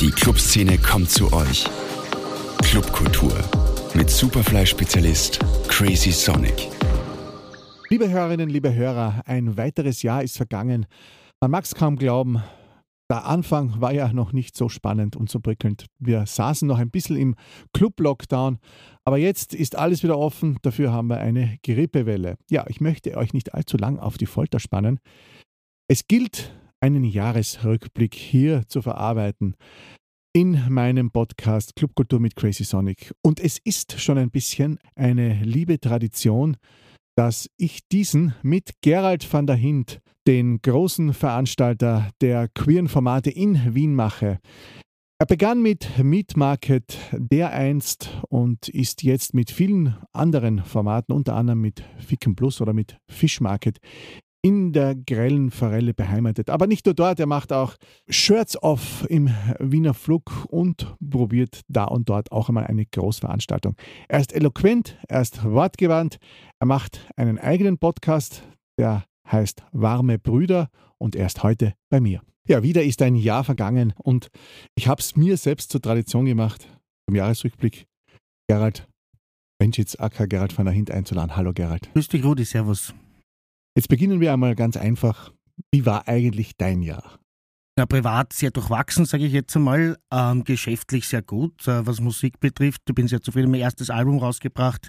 Die Clubszene kommt zu euch. Clubkultur mit Superfly-Spezialist Crazy Sonic. Liebe Hörerinnen, liebe Hörer, ein weiteres Jahr ist vergangen. Man mag es kaum glauben. Der Anfang war ja noch nicht so spannend und so prickelnd. Wir saßen noch ein bisschen im Club-Lockdown, aber jetzt ist alles wieder offen. Dafür haben wir eine Grippewelle. Ja, ich möchte euch nicht allzu lang auf die Folter spannen. Es gilt, einen Jahresrückblick hier zu verarbeiten in meinem Podcast Clubkultur mit Crazy Sonic. Und es ist schon ein bisschen eine liebe Tradition, dass ich diesen mit Gerald van der Hint, den großen Veranstalter der queeren Formate in Wien mache. Er begann mit Meat Market der einst und ist jetzt mit vielen anderen Formaten, unter anderem mit Ficken Plus oder mit Fish Market, in der grellen Forelle beheimatet. Aber nicht nur dort, er macht auch Shirts off im Wiener Flug und probiert da und dort auch einmal eine Großveranstaltung. Er ist eloquent, er ist wortgewandt, er macht einen eigenen Podcast, der heißt Warme Brüder und er ist heute bei mir. Ja, wieder ist ein Jahr vergangen und ich habe es mir selbst zur Tradition gemacht, im Jahresrückblick Gerald Benschitz, Acker Gerald van der Hint einzuladen. Hallo Gerald. Grüß dich, Rudi, servus. Jetzt beginnen wir einmal ganz einfach. Wie war eigentlich dein Jahr? Ja, privat sehr durchwachsen, sage ich jetzt einmal. Ähm, geschäftlich sehr gut, äh, was Musik betrifft. Ich bin sehr zufrieden, mein erstes Album rausgebracht.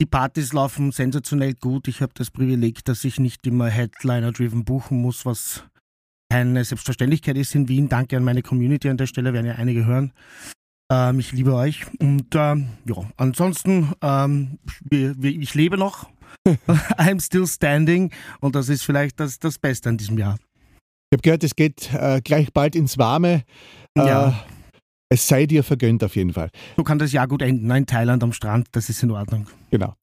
Die Partys laufen sensationell gut. Ich habe das Privileg, dass ich nicht immer Headliner-driven buchen muss, was keine Selbstverständlichkeit ist in Wien. Danke an meine Community an der Stelle, werden ja einige hören. Ähm, ich liebe euch. Und ähm, ja, ansonsten, ähm, ich lebe noch. I'm still standing und das ist vielleicht das, das Beste an diesem Jahr. Ich habe gehört, es geht äh, gleich bald ins Warme. Äh, ja. Es sei dir vergönnt auf jeden Fall. So kann das Jahr gut enden, in Thailand am Strand, das ist in Ordnung. Genau.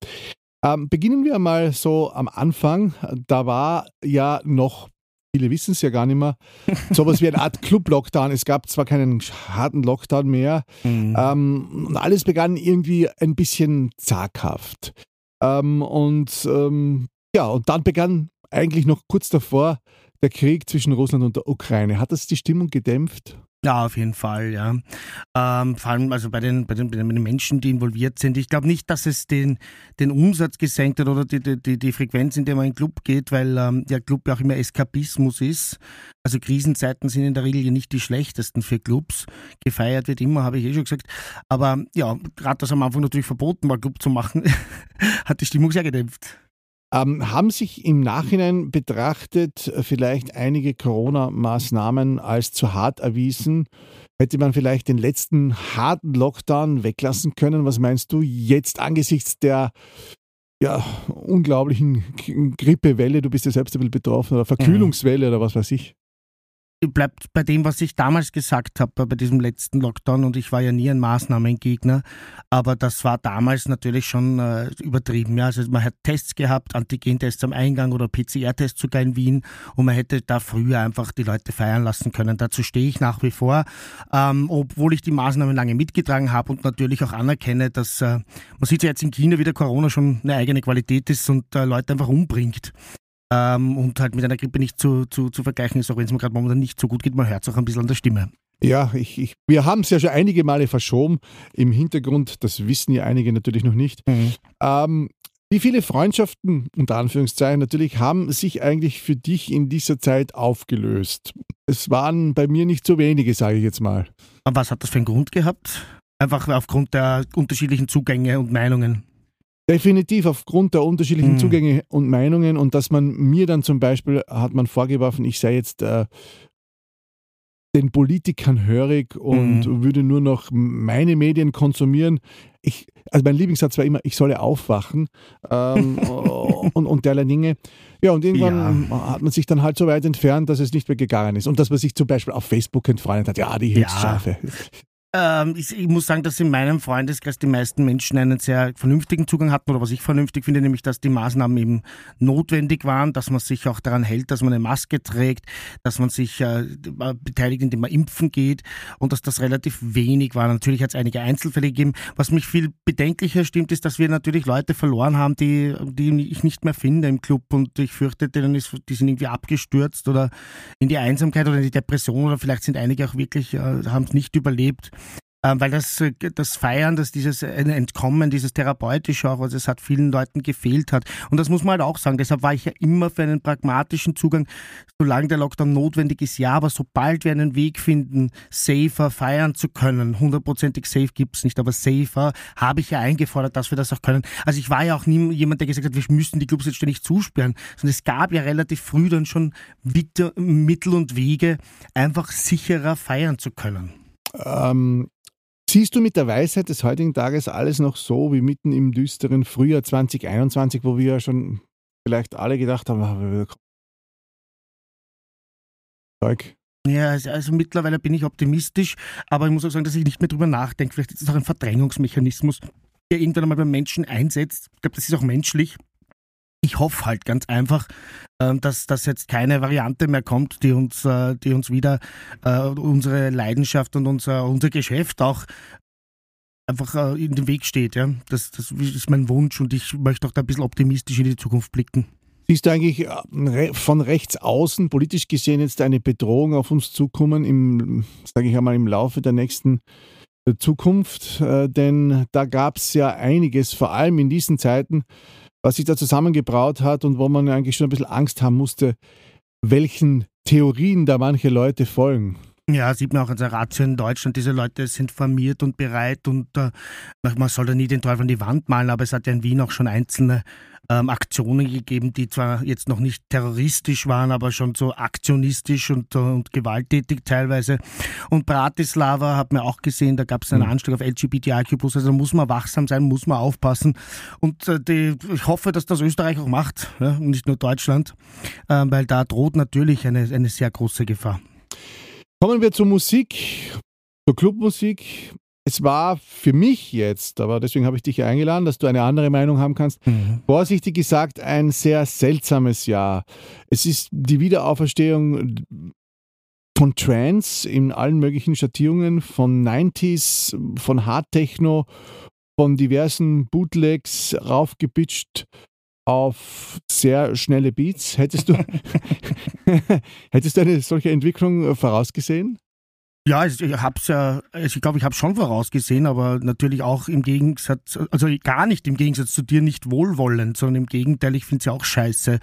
Ähm, beginnen wir mal so am Anfang. Da war ja noch viele wissen es ja gar nicht mehr, sowas wie eine Art Club-Lockdown. Es gab zwar keinen harten Lockdown mehr, mhm. ähm, und alles begann irgendwie ein bisschen zaghaft. Ähm, und ähm, ja, und dann begann eigentlich noch kurz davor der Krieg zwischen Russland und der Ukraine. Hat das die Stimmung gedämpft? Ja, auf jeden Fall, ja. Ähm, vor allem also bei den, bei den, bei den Menschen, die involviert sind. Ich glaube nicht, dass es den, den Umsatz gesenkt hat oder die, die, die Frequenz, in der man in den Club geht, weil ähm, der Club ja auch immer Eskapismus ist. Also Krisenzeiten sind in der Regel nicht die schlechtesten für Clubs. Gefeiert wird immer, habe ich eh schon gesagt. Aber ja, gerade dass am Anfang natürlich verboten war, Club zu machen, hat die Stimmung sehr gedämpft. Ähm, haben sich im Nachhinein betrachtet vielleicht einige Corona-Maßnahmen als zu hart erwiesen? Hätte man vielleicht den letzten harten Lockdown weglassen können? Was meinst du jetzt angesichts der ja, unglaublichen Grippewelle? Du bist ja selbst ein bisschen betroffen oder Verkühlungswelle mhm. oder was weiß ich bleibt bei dem, was ich damals gesagt habe, bei diesem letzten Lockdown. Und ich war ja nie ein Maßnahmengegner. Aber das war damals natürlich schon äh, übertrieben. Ja. Also man hat Tests gehabt, Antigentests am Eingang oder PCR-Tests sogar in Wien. Und man hätte da früher einfach die Leute feiern lassen können. Dazu stehe ich nach wie vor. Ähm, obwohl ich die Maßnahmen lange mitgetragen habe und natürlich auch anerkenne, dass äh, man sieht ja jetzt in China, wie der Corona schon eine eigene Qualität ist und äh, Leute einfach umbringt. Ähm, und halt mit einer Grippe nicht zu, zu, zu vergleichen ist, auch wenn es mir gerade momentan nicht so gut geht. Man hört es auch ein bisschen an der Stimme. Ja, ich, ich, wir haben es ja schon einige Male verschoben im Hintergrund. Das wissen ja einige natürlich noch nicht. Mhm. Ähm, wie viele Freundschaften, unter Anführungszeichen natürlich, haben sich eigentlich für dich in dieser Zeit aufgelöst? Es waren bei mir nicht so wenige, sage ich jetzt mal. Aber was hat das für einen Grund gehabt? Einfach aufgrund der unterschiedlichen Zugänge und Meinungen. Definitiv aufgrund der unterschiedlichen hm. Zugänge und Meinungen und dass man mir dann zum Beispiel hat man vorgeworfen, ich sei jetzt äh, den Politikern hörig und mhm. würde nur noch meine Medien konsumieren. Ich, also mein Lieblingssatz war immer, ich solle aufwachen ähm, und, und derlei Dinge. Ja, und irgendwann ja. hat man sich dann halt so weit entfernt, dass es nicht mehr gegangen ist. Und dass man sich zum Beispiel auf Facebook entfreundet hat, ja, die Hilfsstrafe. Ähm, ich, ich, muss sagen, dass in meinem Freundeskreis die meisten Menschen einen sehr vernünftigen Zugang hatten oder was ich vernünftig finde, nämlich, dass die Maßnahmen eben notwendig waren, dass man sich auch daran hält, dass man eine Maske trägt, dass man sich äh, beteiligt, indem man impfen geht und dass das relativ wenig war. Natürlich hat es einige Einzelfälle gegeben. Was mich viel bedenklicher stimmt, ist, dass wir natürlich Leute verloren haben, die, die ich nicht mehr finde im Club und ich fürchte, denen ist, die sind irgendwie abgestürzt oder in die Einsamkeit oder in die Depression oder vielleicht sind einige auch wirklich, äh, haben es nicht überlebt. Ähm, weil das, äh, das Feiern, dass dieses äh, Entkommen, dieses therapeutische auch, also es hat vielen Leuten gefehlt hat. Und das muss man halt auch sagen. Deshalb war ich ja immer für einen pragmatischen Zugang, solange der Lockdown notwendig ist, ja, aber sobald wir einen Weg finden, safer feiern zu können, hundertprozentig safe gibt's nicht, aber safer, habe ich ja eingefordert, dass wir das auch können. Also ich war ja auch nie jemand, der gesagt hat, wir müssen die Clubs jetzt ständig zusperren, sondern es gab ja relativ früh dann schon Mittel und Wege, einfach sicherer feiern zu können. Ähm, Siehst du mit der Weisheit des heutigen Tages alles noch so wie mitten im düsteren Frühjahr 2021, wo wir ja schon vielleicht alle gedacht haben, ah, Zeug. Ja, also, also, mittlerweile bin ich optimistisch, aber ich muss auch sagen, dass ich nicht mehr drüber nachdenke. Vielleicht ist es auch ein Verdrängungsmechanismus, der irgendwann einmal beim Menschen einsetzt. Ich glaube, das ist auch menschlich. Ich hoffe halt ganz einfach, ähm, dass, dass jetzt keine Variante mehr kommt, die uns, äh, die uns wieder äh, unsere Leidenschaft und unser, unser Geschäft auch einfach äh, in den Weg steht. Das, das ist mein Wunsch und ich möchte auch da ein bisschen optimistisch in die Zukunft blicken. Siehst du eigentlich von rechts außen, politisch gesehen, jetzt eine Bedrohung auf uns zukommen, im, sage ich einmal, im Laufe der nächsten Zukunft? Denn da gab es ja einiges, vor allem in diesen Zeiten, was sich da zusammengebraut hat und wo man eigentlich schon ein bisschen Angst haben musste, welchen Theorien da manche Leute folgen. Ja, sieht man auch an der Ratio in Deutschland. Diese Leute sind formiert und bereit und äh, man soll da nie den Teufel an die Wand malen, aber es hat ja in Wien auch schon einzelne ähm, Aktionen gegeben, die zwar jetzt noch nicht terroristisch waren, aber schon so aktionistisch und, und gewalttätig teilweise. Und Bratislava hat man auch gesehen, da gab es einen mhm. Anschlag auf LGBTIQ+, also da muss man wachsam sein, muss man aufpassen. Und äh, die, ich hoffe, dass das Österreich auch macht, ja, und nicht nur Deutschland, äh, weil da droht natürlich eine, eine sehr große Gefahr. Kommen wir zur Musik, zur Clubmusik es war für mich jetzt, aber deswegen habe ich dich eingeladen, dass du eine andere Meinung haben kannst, mhm. vorsichtig gesagt ein sehr seltsames Jahr. Es ist die Wiederauferstehung von Trance in allen möglichen Schattierungen, von 90s, von Hard Techno, von diversen Bootlegs raufgepitcht auf sehr schnelle Beats. Hättest du, hättest du eine solche Entwicklung vorausgesehen? Ja, ich hab's ja, ich glaube, ich habe schon vorausgesehen, aber natürlich auch im Gegensatz, also gar nicht im Gegensatz zu dir nicht wohlwollend, sondern im Gegenteil, ich finde es ja auch scheiße.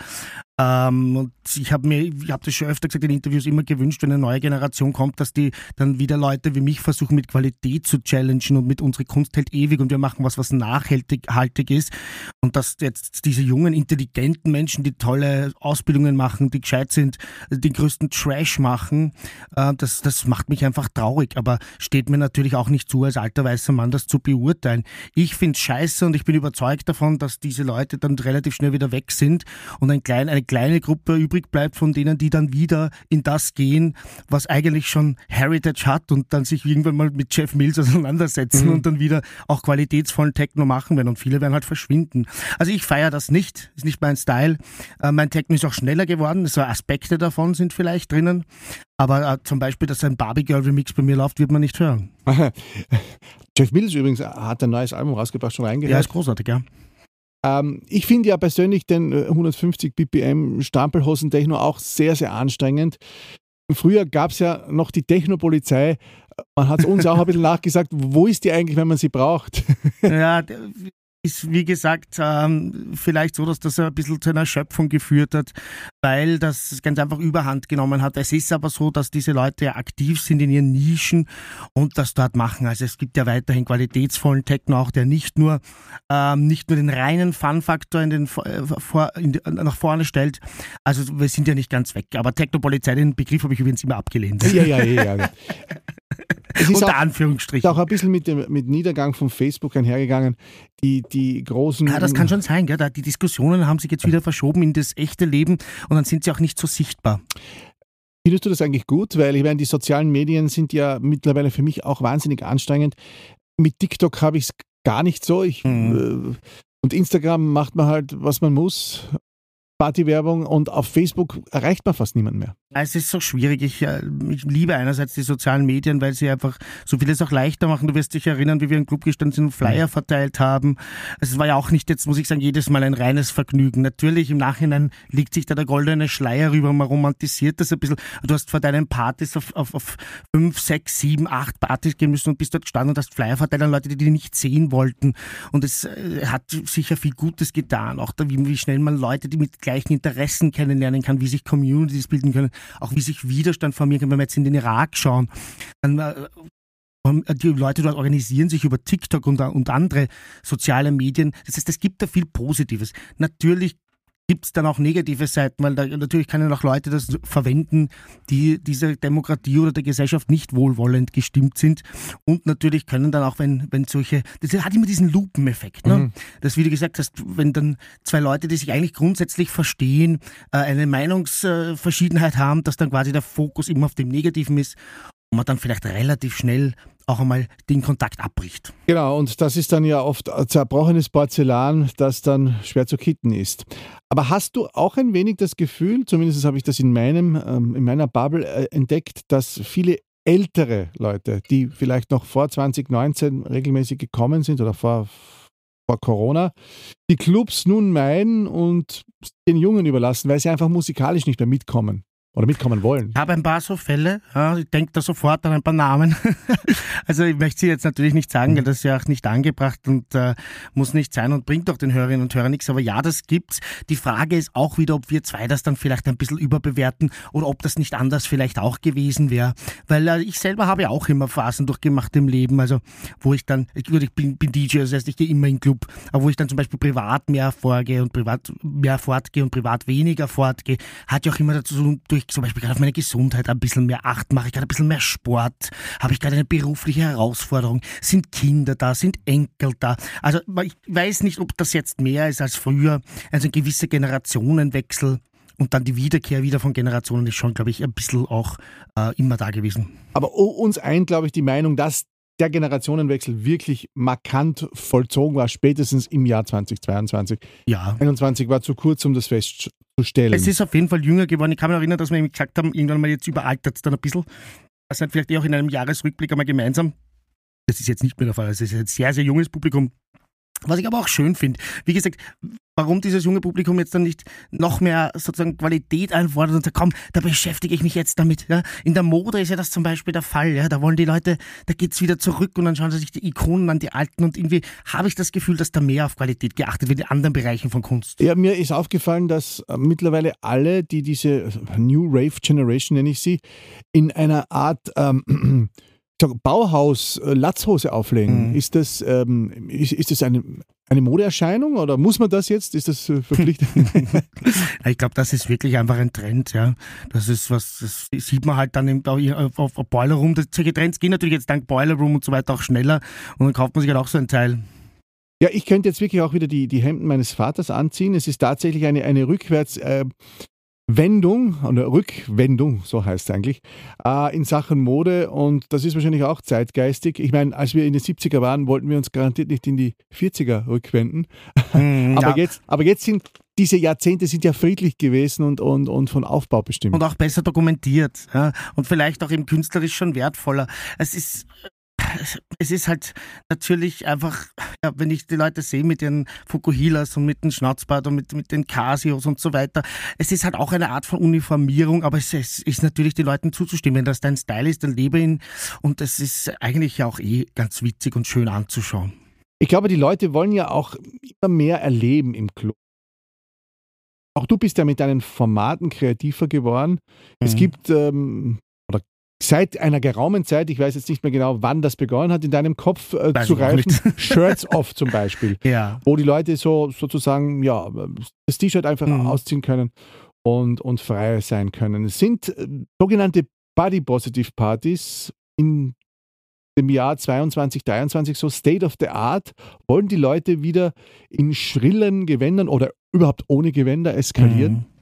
Ähm, und ich habe mir, ich habe das schon öfter gesagt in Interviews, immer gewünscht, wenn eine neue Generation kommt, dass die dann wieder Leute wie mich versuchen, mit Qualität zu challengen und mit unsere Kunst hält ewig und wir machen was, was nachhaltig haltig ist. Und dass jetzt diese jungen, intelligenten Menschen, die tolle Ausbildungen machen, die gescheit sind, den größten Trash machen, äh, das, das macht mich einfach traurig. Aber steht mir natürlich auch nicht zu, als alter weißer Mann das zu beurteilen. Ich finde scheiße und ich bin überzeugt davon, dass diese Leute dann relativ schnell wieder weg sind und ein klein, kleine Gruppe übrig bleibt von denen, die dann wieder in das gehen, was eigentlich schon Heritage hat und dann sich irgendwann mal mit Jeff Mills auseinandersetzen mhm. und dann wieder auch qualitätsvollen Techno machen werden und viele werden halt verschwinden. Also ich feiere das nicht, ist nicht mein Style. Äh, mein Techno ist auch schneller geworden, so Aspekte davon sind vielleicht drinnen, aber äh, zum Beispiel, dass ein Barbie Girl Remix bei mir läuft, wird man nicht hören. Jeff Mills übrigens hat ein neues Album rausgebracht, schon reingehört. Ja, ist großartig, ja. Ähm, ich finde ja persönlich den 150 äh, BPM Stampelhosen-Techno auch sehr, sehr anstrengend. Früher gab es ja noch die Technopolizei. Man hat es uns auch ein bisschen nachgesagt, wo ist die eigentlich, wenn man sie braucht? Ja, ist, wie gesagt, ähm, vielleicht so, dass das ein bisschen zu einer Erschöpfung geführt hat, weil das ganz einfach überhand genommen hat. Es ist aber so, dass diese Leute aktiv sind in ihren Nischen und das dort machen. Also es gibt ja weiterhin qualitätsvollen Techno auch, der nicht nur, ähm, nicht nur den reinen Fun-Faktor in den, äh, vor, in, nach vorne stellt. Also wir sind ja nicht ganz weg. Aber Technopolizei, den Begriff habe ich übrigens immer abgelehnt. Ja, ja, ja. ja. Es ist Unter auch, Anführungsstrichen. Ist auch ein bisschen mit dem mit Niedergang von Facebook einhergegangen. Die, die großen. Ja, das kann schon sein, gell? Die Diskussionen haben sich jetzt wieder verschoben in das echte Leben und dann sind sie auch nicht so sichtbar. Findest du das eigentlich gut? Weil ich meine, die sozialen Medien sind ja mittlerweile für mich auch wahnsinnig anstrengend. Mit TikTok habe ich es gar nicht so. Ich, mhm. äh, und Instagram macht man halt, was man muss. Partywerbung und auf Facebook erreicht man fast niemand mehr. Es ist so schwierig. Ich, äh, ich, liebe einerseits die sozialen Medien, weil sie einfach so vieles auch leichter machen. Du wirst dich erinnern, wie wir im Club gestanden sind und Flyer verteilt haben. Es war ja auch nicht jetzt, muss ich sagen, jedes Mal ein reines Vergnügen. Natürlich, im Nachhinein liegt sich da der goldene Schleier rüber, man romantisiert das ein bisschen. Du hast vor deinen Partys auf, auf, auf fünf, sechs, sieben, acht Partys gehen müssen und bist dort gestanden und hast Flyer verteilt an Leute, die dich nicht sehen wollten. Und es äh, hat sicher viel Gutes getan. Auch da, wie, wie schnell man Leute, die mit gleichen Interessen kennenlernen kann, wie sich Communities bilden können, auch wie sich Widerstand formieren kann. Wenn wir jetzt in den Irak schauen, dann äh, die Leute dort organisieren sich über TikTok und, und andere soziale Medien. Das heißt, es gibt da viel Positives. Natürlich gibt es dann auch negative Seiten, weil da natürlich können auch Leute das verwenden, die dieser Demokratie oder der Gesellschaft nicht wohlwollend gestimmt sind. Und natürlich können dann auch, wenn, wenn solche, das hat immer diesen Lupeneffekt, ne? Mhm. Das, wie du gesagt hast, wenn dann zwei Leute, die sich eigentlich grundsätzlich verstehen, äh, eine Meinungsverschiedenheit haben, dass dann quasi der Fokus immer auf dem Negativen ist und man dann vielleicht relativ schnell auch einmal den Kontakt abbricht. Genau, und das ist dann ja oft zerbrochenes Porzellan, das dann schwer zu kitten ist. Aber hast du auch ein wenig das Gefühl, zumindest habe ich das in, meinem, ähm, in meiner Bubble äh, entdeckt, dass viele ältere Leute, die vielleicht noch vor 2019 regelmäßig gekommen sind oder vor, vor Corona, die Clubs nun meiden und den Jungen überlassen, weil sie einfach musikalisch nicht mehr mitkommen oder mitkommen wollen. Ich habe ein paar so Fälle, ja, ich denke da sofort an ein paar Namen. also ich möchte sie jetzt natürlich nicht sagen, mhm. das ist ja auch nicht angebracht und äh, muss nicht sein und bringt doch den Hörerinnen und Hörern nichts, aber ja, das gibt's. Die Frage ist auch wieder, ob wir zwei das dann vielleicht ein bisschen überbewerten oder ob das nicht anders vielleicht auch gewesen wäre. Weil äh, ich selber habe ja auch immer Phasen durchgemacht im Leben, also wo ich dann, ich, ich bin, bin DJ, das heißt ich gehe immer in den Club, aber wo ich dann zum Beispiel privat mehr vorgehe und privat mehr fortgehe und privat weniger fortgehe, hat ja auch immer dazu durch ich zum Beispiel gerade auf meine Gesundheit ein bisschen mehr Acht, mache ich gerade ein bisschen mehr Sport, habe ich gerade eine berufliche Herausforderung, sind Kinder da, sind Enkel da. Also ich weiß nicht, ob das jetzt mehr ist als früher, also ein gewisser Generationenwechsel. Und dann die Wiederkehr wieder von Generationen ist schon, glaube ich, ein bisschen auch äh, immer da gewesen. Aber uns eint, glaube ich, die Meinung, dass der Generationenwechsel wirklich markant vollzogen war, spätestens im Jahr 2022. Ja. 21 war zu kurz, um das fest, stellen. Es ist auf jeden Fall jünger geworden. Ich kann mich erinnern, dass wir gesagt haben, irgendwann mal jetzt überaltert es dann ein bisschen. Das sind vielleicht eh auch in einem Jahresrückblick einmal gemeinsam. Das ist jetzt nicht mehr der Fall. Es ist ein sehr, sehr junges Publikum. Was ich aber auch schön finde, wie gesagt, warum dieses junge Publikum jetzt dann nicht noch mehr sozusagen Qualität einfordert und sagt, komm, da beschäftige ich mich jetzt damit. Ja? In der Mode ist ja das zum Beispiel der Fall. Ja? Da wollen die Leute, da geht's wieder zurück und dann schauen sie sich die Ikonen an, die alten und irgendwie habe ich das Gefühl, dass da mehr auf Qualität geachtet wird in anderen Bereichen von Kunst. Ja, mir ist aufgefallen, dass äh, mittlerweile alle, die diese New Rave Generation, nenne ich sie, in einer Art ähm, Bauhaus äh, Latzhose auflegen, mhm. ist das, ähm, ist, ist das eine, eine Modeerscheinung oder muss man das jetzt? Ist das äh, verpflichtend? ich glaube, das ist wirklich einfach ein Trend, ja. Das ist was, das sieht man halt dann auf, auf, auf Boiler Room. Das, solche Trends gehen natürlich jetzt dank Boiler Room und so weiter auch schneller und dann kauft man sich halt auch so ein Teil. Ja, ich könnte jetzt wirklich auch wieder die, die Hemden meines Vaters anziehen. Es ist tatsächlich eine, eine rückwärts äh, Wendung oder Rückwendung, so heißt es eigentlich, äh, in Sachen Mode und das ist wahrscheinlich auch zeitgeistig. Ich meine, als wir in den 70er waren, wollten wir uns garantiert nicht in die 40er rückwenden. Mm, aber, ja. jetzt, aber jetzt sind diese Jahrzehnte sind ja friedlich gewesen und, und, und von Aufbau bestimmt. Und auch besser dokumentiert. Ja? Und vielleicht auch eben künstlerisch schon wertvoller. Es ist es ist halt natürlich einfach, ja, wenn ich die Leute sehe mit den Fukuhilas und mit den Schnauzbart und mit, mit den Casios und so weiter, es ist halt auch eine Art von Uniformierung, aber es, es ist natürlich den Leuten zuzustimmen. Wenn das dein Style ist, dann lebe ihn und es ist eigentlich auch eh ganz witzig und schön anzuschauen. Ich glaube, die Leute wollen ja auch immer mehr erleben im Club. Auch du bist ja mit deinen Formaten kreativer geworden. Mhm. Es gibt ähm, seit einer geraumen Zeit, ich weiß jetzt nicht mehr genau, wann das begonnen hat, in deinem Kopf äh, zu reifen, Shirts off zum Beispiel, ja. wo die Leute so sozusagen ja das T-Shirt einfach mhm. ausziehen können und, und frei sein können. Es sind äh, sogenannte Body Positive Partys in dem Jahr 22, 23 so State of the Art, wollen die Leute wieder in schrillen Gewändern oder überhaupt ohne Gewänder eskalieren? Mhm.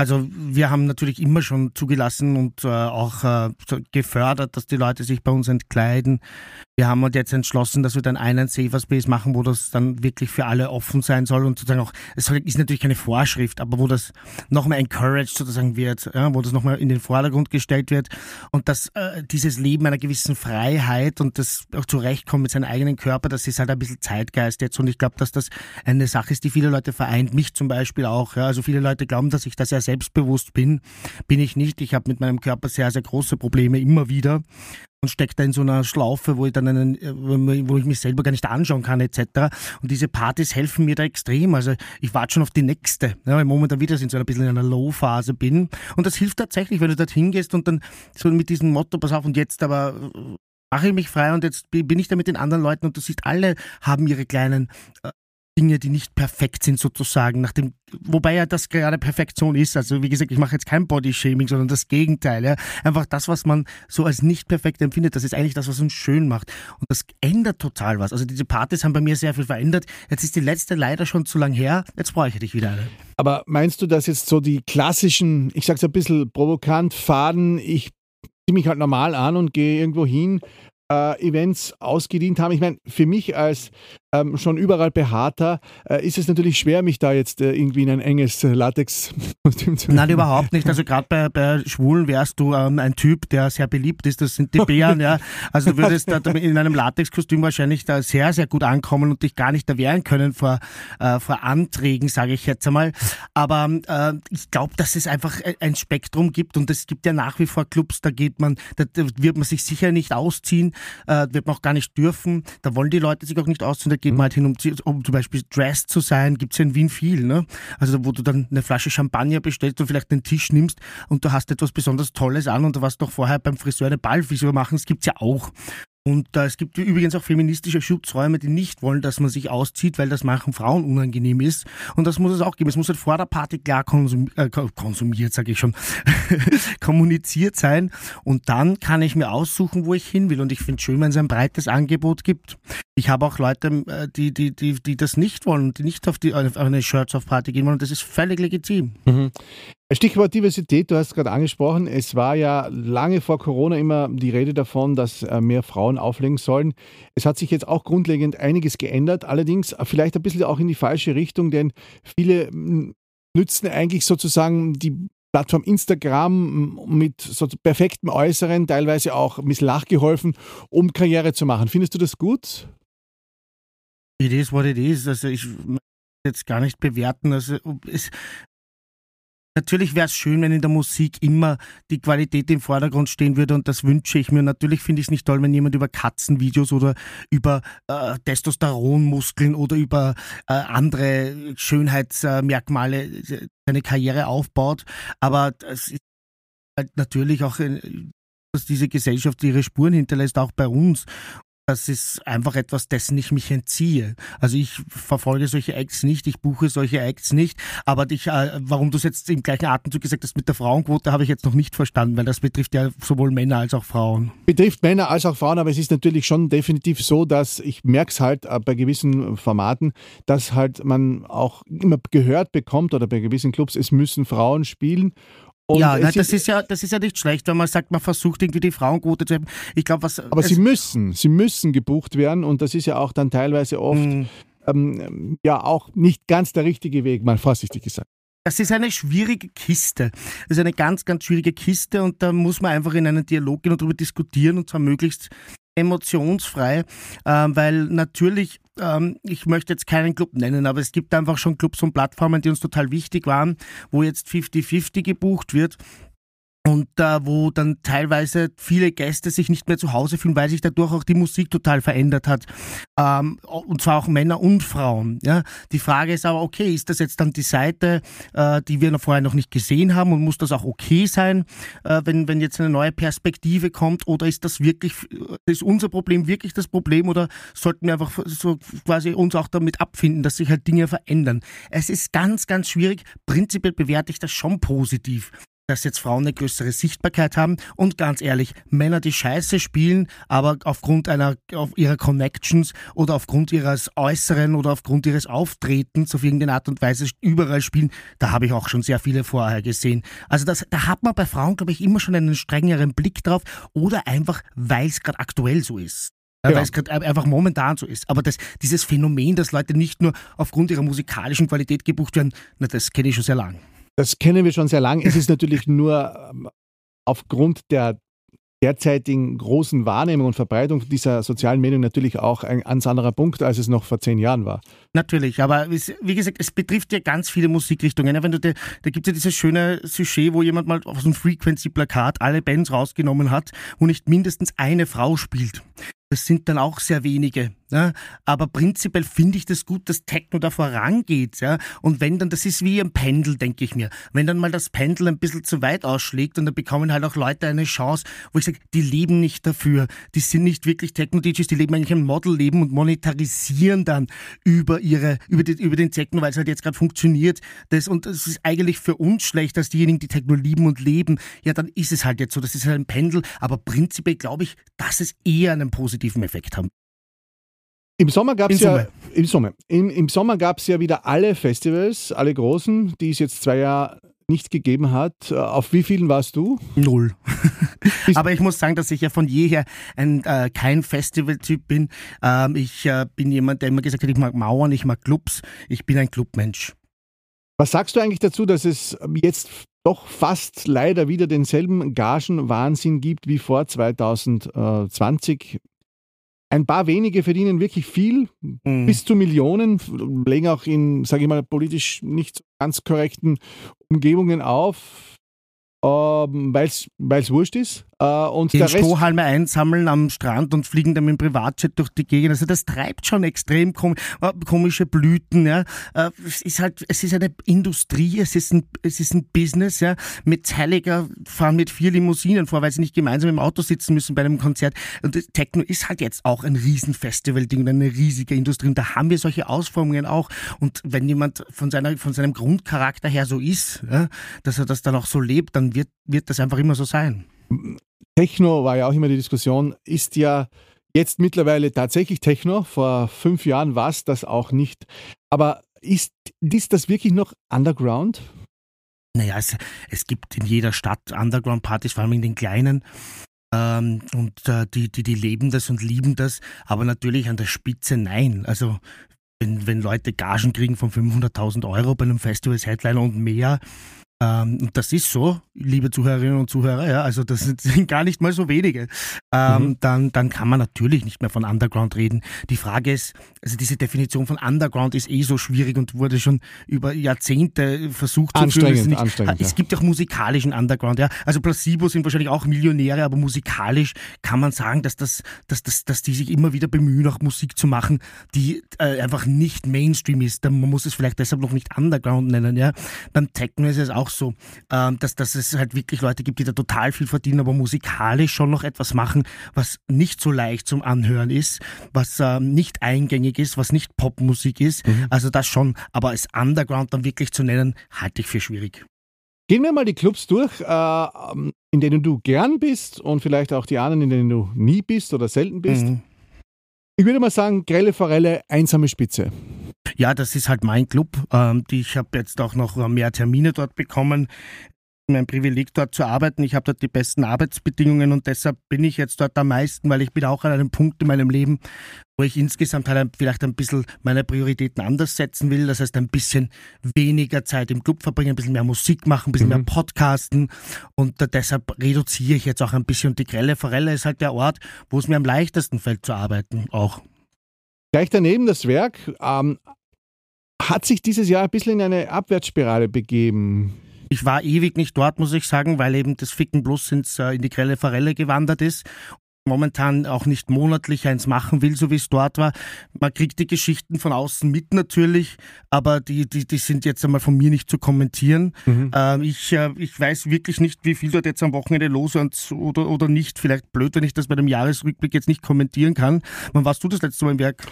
Also wir haben natürlich immer schon zugelassen und äh, auch äh, gefördert, dass die Leute sich bei uns entkleiden. Wir haben uns jetzt entschlossen, dass wir dann einen Safer Space machen, wo das dann wirklich für alle offen sein soll und sozusagen auch, es ist natürlich keine Vorschrift, aber wo das nochmal encouraged sozusagen wird, ja, wo das nochmal in den Vordergrund gestellt wird und dass äh, dieses Leben einer gewissen Freiheit und das auch zurechtkommen mit seinem eigenen Körper, das ist halt ein bisschen Zeitgeist jetzt und ich glaube, dass das eine Sache ist, die viele Leute vereint, mich zum Beispiel auch. Ja. Also viele Leute glauben, dass ich da sehr selbstbewusst bin, bin ich nicht. Ich habe mit meinem Körper sehr, sehr große Probleme immer wieder und stecke da in so einer Schlaufe, wo ich dann einen, wo ich mich selber gar nicht anschauen kann etc. Und diese Partys helfen mir da extrem. Also ich warte schon auf die nächste, ja, weil ich momentan wieder in so ein bisschen in einer Low-Phase bin. Und das hilft tatsächlich, wenn du dorthin gehst und dann so mit diesem Motto, pass auf, und jetzt aber mache ich mich frei und jetzt bin ich da mit den anderen Leuten und du siehst, alle haben ihre kleinen äh, Dinge, die nicht perfekt sind sozusagen, nach wobei ja das gerade Perfektion ist. Also wie gesagt, ich mache jetzt kein Body-Shaming, sondern das Gegenteil. Ja. Einfach das, was man so als nicht perfekt empfindet, das ist eigentlich das, was uns schön macht. Und das ändert total was. Also diese Partys haben bei mir sehr viel verändert. Jetzt ist die letzte leider schon zu lang her. Jetzt brauche ich dich wieder eine. Aber meinst du, dass jetzt so die klassischen, ich sag's ein bisschen provokant, Faden, ich ziehe mich halt normal an und gehe irgendwo hin, äh, Events ausgedient haben. Ich meine, für mich als ähm, schon überall behaarter, äh, ist es natürlich schwer, mich da jetzt äh, irgendwie in ein enges Latex-Kostüm zu Nein, überhaupt nicht. Also gerade bei, bei Schwulen wärst du ähm, ein Typ, der sehr beliebt ist. Das sind die Bären, ja. Also du würdest da in einem Latexkostüm wahrscheinlich da sehr, sehr gut ankommen und dich gar nicht da wehren können vor, äh, vor Anträgen, sage ich jetzt einmal. Aber äh, ich glaube, dass es einfach ein Spektrum gibt und es gibt ja nach wie vor Clubs, da geht man, da wird man sich sicher nicht ausziehen, äh, wird man auch gar nicht dürfen. Da wollen die Leute sich auch nicht ausziehen man halt hin, um, um zum Beispiel dressed zu sein, gibt es ja in Wien viel, ne? Also wo du dann eine Flasche Champagner bestellst und vielleicht einen Tisch nimmst und du hast etwas besonders Tolles an und du warst doch vorher beim Friseur eine Ballfrisur machen, das gibt's ja auch. Und äh, es gibt übrigens auch feministische Schutzräume, die nicht wollen, dass man sich auszieht, weil das manchen Frauen unangenehm ist. Und das muss es auch geben. Es muss halt vor der Party klar konsum äh, konsumiert, sage ich schon, kommuniziert sein. Und dann kann ich mir aussuchen, wo ich hin will. Und ich finde es schön, wenn es ein breites Angebot gibt. Ich habe auch Leute, äh, die, die, die, die das nicht wollen, die nicht auf, die, auf eine Shirts-Off-Party gehen wollen. Und das ist völlig legitim. Mhm. Stichwort Diversität, du hast gerade angesprochen, es war ja lange vor Corona immer die Rede davon, dass äh, mehr Frauen auflegen sollen. Es hat sich jetzt auch grundlegend einiges geändert, allerdings vielleicht ein bisschen auch in die falsche Richtung, denn viele hm, nützen eigentlich sozusagen die Plattform Instagram hm, mit so perfektem Äußeren, teilweise auch ein bisschen nachgeholfen, um Karriere zu machen. Findest du das gut? It is what it is. Also ich jetzt gar nicht bewerten. Also es, Natürlich wäre es schön, wenn in der Musik immer die Qualität im Vordergrund stehen würde und das wünsche ich mir. Natürlich finde ich es nicht toll, wenn jemand über Katzenvideos oder über äh, Testosteronmuskeln oder über äh, andere Schönheitsmerkmale äh, seine Karriere aufbaut. Aber es ist halt natürlich auch äh, dass diese Gesellschaft ihre Spuren hinterlässt, auch bei uns das ist einfach etwas, dessen ich mich entziehe. Also ich verfolge solche Acts nicht, ich buche solche Acts nicht, aber ich, äh, warum du es jetzt im gleichen Atemzug gesagt hast mit der Frauenquote, habe ich jetzt noch nicht verstanden, weil das betrifft ja sowohl Männer als auch Frauen. Betrifft Männer als auch Frauen, aber es ist natürlich schon definitiv so, dass ich merke es halt äh, bei gewissen Formaten, dass halt man auch immer gehört bekommt oder bei gewissen Clubs, es müssen Frauen spielen und ja, na, das ist ja, das ist ja nicht schlecht, wenn man sagt, man versucht irgendwie die Frauenquote zu haben. Ich glaube, was. Aber sie müssen, sie müssen gebucht werden und das ist ja auch dann teilweise oft mhm. ähm, ja auch nicht ganz der richtige Weg, mal vorsichtig gesagt. Das ist eine schwierige Kiste. Das ist eine ganz, ganz schwierige Kiste und da muss man einfach in einen Dialog gehen und darüber diskutieren und zwar möglichst emotionsfrei, äh, weil natürlich, ähm, ich möchte jetzt keinen Club nennen, aber es gibt einfach schon Clubs und Plattformen, die uns total wichtig waren, wo jetzt 50-50 gebucht wird und äh, wo dann teilweise viele Gäste sich nicht mehr zu Hause fühlen, weil sich dadurch auch die Musik total verändert hat. Ähm, und zwar auch Männer und Frauen. Ja? Die Frage ist aber, okay, ist das jetzt dann die Seite, äh, die wir noch vorher noch nicht gesehen haben und muss das auch okay sein, äh, wenn, wenn jetzt eine neue Perspektive kommt oder ist das wirklich, ist unser Problem wirklich das Problem oder sollten wir einfach so quasi uns auch damit abfinden, dass sich halt Dinge verändern? Es ist ganz, ganz schwierig. Prinzipiell bewerte ich das schon positiv dass jetzt Frauen eine größere Sichtbarkeit haben und ganz ehrlich, Männer, die Scheiße spielen, aber aufgrund einer auf ihrer Connections oder aufgrund ihres Äußeren oder aufgrund ihres Auftretens auf irgendeine Art und Weise überall spielen, da habe ich auch schon sehr viele vorher gesehen. Also das, da hat man bei Frauen, glaube ich, immer schon einen strengeren Blick drauf oder einfach, weil es gerade aktuell so ist. Ja. Weil es gerade einfach momentan so ist. Aber das, dieses Phänomen, dass Leute nicht nur aufgrund ihrer musikalischen Qualität gebucht werden, na, das kenne ich schon sehr lang. Das kennen wir schon sehr lange. Es ist natürlich nur ähm, aufgrund der derzeitigen großen Wahrnehmung und Verbreitung dieser sozialen Medien natürlich auch ein ganz anderer Punkt, als es noch vor zehn Jahren war. Natürlich, aber wie gesagt, es betrifft ja ganz viele Musikrichtungen. Wenn du da, da gibt es ja dieses schöne Sujet, wo jemand mal auf so einem Frequency-Plakat alle Bands rausgenommen hat, wo nicht mindestens eine Frau spielt. Das sind dann auch sehr wenige. Ja? Aber prinzipiell finde ich das gut, dass Techno da vorangeht. Ja? Und wenn dann, das ist wie ein Pendel, denke ich mir. Wenn dann mal das Pendel ein bisschen zu weit ausschlägt und dann bekommen halt auch Leute eine Chance, wo ich sage, die leben nicht dafür. Die sind nicht wirklich Techno-DJs, die leben eigentlich ein Modelleben und monetarisieren dann über ihre, über, die, über den Techno, weil es halt jetzt gerade funktioniert. Das, und es ist eigentlich für uns schlecht, dass diejenigen, die Techno lieben und leben, ja, dann ist es halt jetzt so. Das ist halt ein Pendel. Aber prinzipiell glaube ich, dass es eher einen positiven Effekt haben. Im Sommer gab es ja, im Sommer, im, im Sommer gab es ja wieder alle Festivals, alle großen, die es jetzt zwei Jahre nicht gegeben hat. Auf wie vielen warst du? Null. Aber ich muss sagen, dass ich ja von jeher ein, äh, kein Festivaltyp bin. Ähm, ich äh, bin jemand, der immer gesagt hat, ich mag Mauern, ich mag Clubs. Ich bin ein Clubmensch. Was sagst du eigentlich dazu, dass es jetzt doch fast leider wieder denselben Gagenwahnsinn gibt wie vor 2020? Ein paar wenige verdienen wirklich viel, mhm. bis zu Millionen, legen auch in, sage ich mal, politisch nicht ganz korrekten Umgebungen auf, ähm, weil es wurscht ist. Äh, und den Strohhalme einsammeln am Strand und fliegen dann mit dem Privatjet durch die Gegend. Also das treibt schon extrem äh, komische Blüten. Ja. Äh, es ist halt, es ist eine Industrie, es ist ein, es ist ein Business. Ja. Metallica fahren mit vier Limousinen vor, weil sie nicht gemeinsam im Auto sitzen müssen bei einem Konzert. Und Techno ist halt jetzt auch ein Riesenfestival-Ding und eine riesige Industrie. Und da haben wir solche Ausformungen auch. Und wenn jemand von, seiner, von seinem Grundcharakter her so ist, ja, dass er das dann auch so lebt, dann wird, wird das einfach immer so sein. Techno war ja auch immer die Diskussion, ist ja jetzt mittlerweile tatsächlich Techno. Vor fünf Jahren war es das auch nicht. Aber ist, ist das wirklich noch Underground? Naja, es, es gibt in jeder Stadt Underground-Partys, vor allem in den kleinen. Ähm, und äh, die, die, die leben das und lieben das, aber natürlich an der Spitze nein. Also wenn, wenn Leute Gagen kriegen von 500.000 Euro bei einem Festival Headliner und mehr, ähm, das ist so, liebe Zuhörerinnen und Zuhörer, ja, also das sind gar nicht mal so wenige. Ähm, mhm. dann, dann kann man natürlich nicht mehr von Underground reden. Die Frage ist, also diese Definition von Underground ist eh so schwierig und wurde schon über Jahrzehnte versucht zu führen. Nicht, anstrengend, es gibt ja auch musikalischen Underground, ja. Also Placebo sind wahrscheinlich auch Millionäre, aber musikalisch kann man sagen, dass das, dass, dass, dass die sich immer wieder bemühen, auch Musik zu machen, die äh, einfach nicht Mainstream ist. Man muss es vielleicht deshalb noch nicht Underground nennen, ja. Beim Techno ist es auch auch so, ähm, dass, dass es halt wirklich Leute gibt, die da total viel verdienen, aber musikalisch schon noch etwas machen, was nicht so leicht zum Anhören ist, was ähm, nicht eingängig ist, was nicht Popmusik ist. Mhm. Also das schon, aber als Underground dann wirklich zu nennen, halte ich für schwierig. Gehen wir mal die Clubs durch, äh, in denen du gern bist und vielleicht auch die anderen, in denen du nie bist oder selten bist. Mhm. Ich würde mal sagen, grelle Forelle, einsame Spitze. Ja, das ist halt mein Club. Ähm, ich habe jetzt auch noch mehr Termine dort bekommen. Mein Privileg dort zu arbeiten. Ich habe dort die besten Arbeitsbedingungen und deshalb bin ich jetzt dort am meisten, weil ich bin auch an einem Punkt in meinem Leben, wo ich insgesamt halt vielleicht ein bisschen meine Prioritäten anders setzen will. Das heißt, ein bisschen weniger Zeit im Club verbringen, ein bisschen mehr Musik machen, ein bisschen mhm. mehr Podcasten. Und deshalb reduziere ich jetzt auch ein bisschen. Und die Grelle Forelle ist halt der Ort, wo es mir am leichtesten fällt zu arbeiten, auch. Gleich daneben das Werk. Ähm, hat sich dieses Jahr ein bisschen in eine Abwärtsspirale begeben. Ich war ewig nicht dort, muss ich sagen, weil eben das Ficken Plus ins, äh, in die grelle Forelle gewandert ist. Momentan auch nicht monatlich eins machen will, so wie es dort war. Man kriegt die Geschichten von außen mit natürlich, aber die, die, die sind jetzt einmal von mir nicht zu kommentieren. Mhm. Ähm, ich, äh, ich weiß wirklich nicht, wie viel dort jetzt am Wochenende los ist oder, oder nicht. Vielleicht blöd, wenn ich das bei dem Jahresrückblick jetzt nicht kommentieren kann. Wann warst du das letzte Mal im Werk?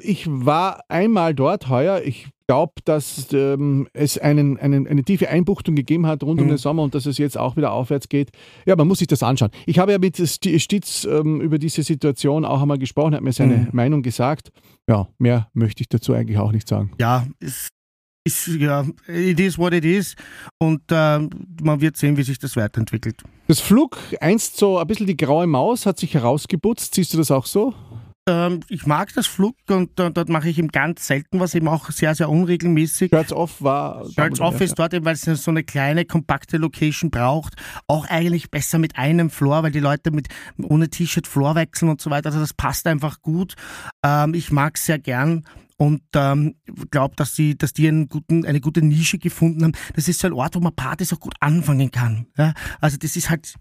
Ich war einmal dort heuer. Ich glaube, dass ähm, es einen, einen, eine tiefe Einbuchtung gegeben hat rund mhm. um den Sommer und dass es jetzt auch wieder aufwärts geht. Ja, man muss sich das anschauen. Ich habe ja mit Stitz ähm, über diese Situation auch einmal gesprochen, hat mir seine mhm. Meinung gesagt. Ja, mehr möchte ich dazu eigentlich auch nicht sagen. Ja, es ist, ja, it is what it is und äh, man wird sehen, wie sich das weiterentwickelt. Das Flug, einst so ein bisschen die graue Maus, hat sich herausgeputzt. Siehst du das auch so? Ähm, ich mag das Flug und äh, dort mache ich ihm ganz selten was, eben auch sehr, sehr unregelmäßig. Shirts Off war. Shirts Off ist dort, weil es so eine kleine, kompakte Location braucht. Auch eigentlich besser mit einem Floor, weil die Leute mit ohne T-Shirt Floor wechseln und so weiter. Also das passt einfach gut. Ähm, ich mag es sehr gern und ähm, glaube, dass die, dass die einen guten, eine gute Nische gefunden haben. Das ist so ein Ort, wo man Partys auch gut anfangen kann. Ja? Also das ist halt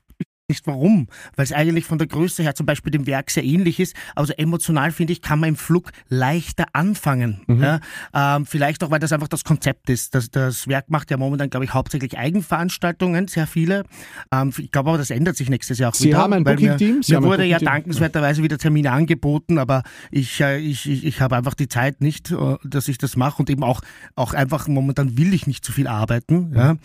nicht warum, weil es eigentlich von der Größe her zum Beispiel dem Werk sehr ähnlich ist. Also emotional finde ich, kann man im Flug leichter anfangen. Mhm. Ja, ähm, vielleicht auch, weil das einfach das Konzept ist. Das, das Werk macht ja momentan, glaube ich, hauptsächlich Eigenveranstaltungen, sehr viele. Ähm, ich glaube aber, das ändert sich nächstes Jahr auch Sie wieder. Sie haben ein Booking-Team? Mir, mir wurde ja dankenswerterweise wieder Termine angeboten, aber ich, äh, ich, ich, ich habe einfach die Zeit nicht, äh, dass ich das mache und eben auch, auch einfach momentan will ich nicht zu viel arbeiten. Mhm. Ja.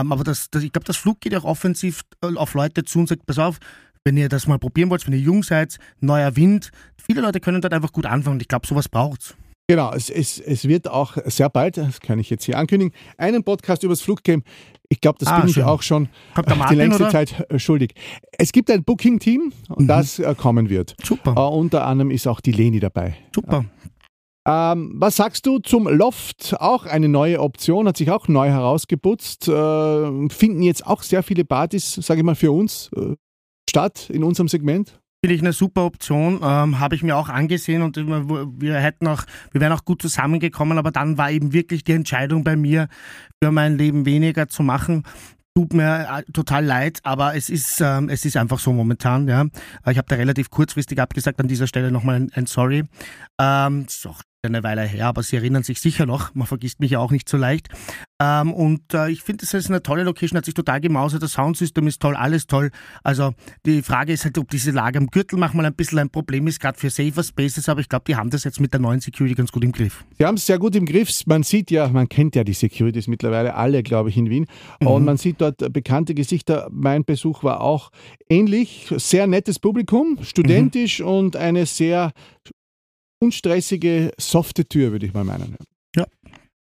Ähm, aber das, das, ich glaube, das Flug geht auch offensiv äh, auf Leute zu und sagt, pass auf, wenn ihr das mal probieren wollt, wenn ihr jung seid, neuer Wind, viele Leute können dort einfach gut anfangen und ich glaube, sowas braucht's. Genau, es, es, es wird auch sehr bald, das kann ich jetzt hier ankündigen, einen Podcast über das Flug geben. Ich glaube, das ah, bin schön. ich auch schon Martin, die längste oder? Zeit äh, schuldig. Es gibt ein Booking-Team, mhm. das äh, kommen wird. Super. Uh, unter anderem ist auch die Leni dabei. Super. Ähm, was sagst du zum Loft? Auch eine neue Option, hat sich auch neu herausgeputzt. Äh, finden jetzt auch sehr viele Partys, sage ich mal, für uns äh, statt in unserem Segment? Finde ich eine super Option, ähm, habe ich mir auch angesehen und wir hätten auch, wir wären auch gut zusammengekommen, aber dann war eben wirklich die Entscheidung bei mir, für mein Leben weniger zu machen. Tut mir äh, total leid, aber es ist, ähm, es ist einfach so momentan, ja. Ich habe da relativ kurzfristig abgesagt, an dieser Stelle nochmal ein, ein Sorry. Ähm, ist auch eine Weile her, aber Sie erinnern sich sicher noch. Man vergisst mich ja auch nicht so leicht. Ähm, und äh, ich finde, es ist eine tolle Location, hat sich total gemausert. Das Soundsystem ist toll, alles toll. Also die Frage ist halt, ob diese Lage am Gürtel manchmal ein bisschen ein Problem ist, gerade für Safer Spaces. Aber ich glaube, die haben das jetzt mit der neuen Security ganz gut im Griff. Sie haben es sehr gut im Griff. Man sieht ja, man kennt ja die Securities mittlerweile alle, glaube ich, in Wien. Mhm. Und man sieht dort bekannte Gesichter. Mein Besuch war auch ähnlich. Sehr nettes Publikum, studentisch mhm. und eine sehr unstressige, softe Tür, würde ich mal meinen. Ja.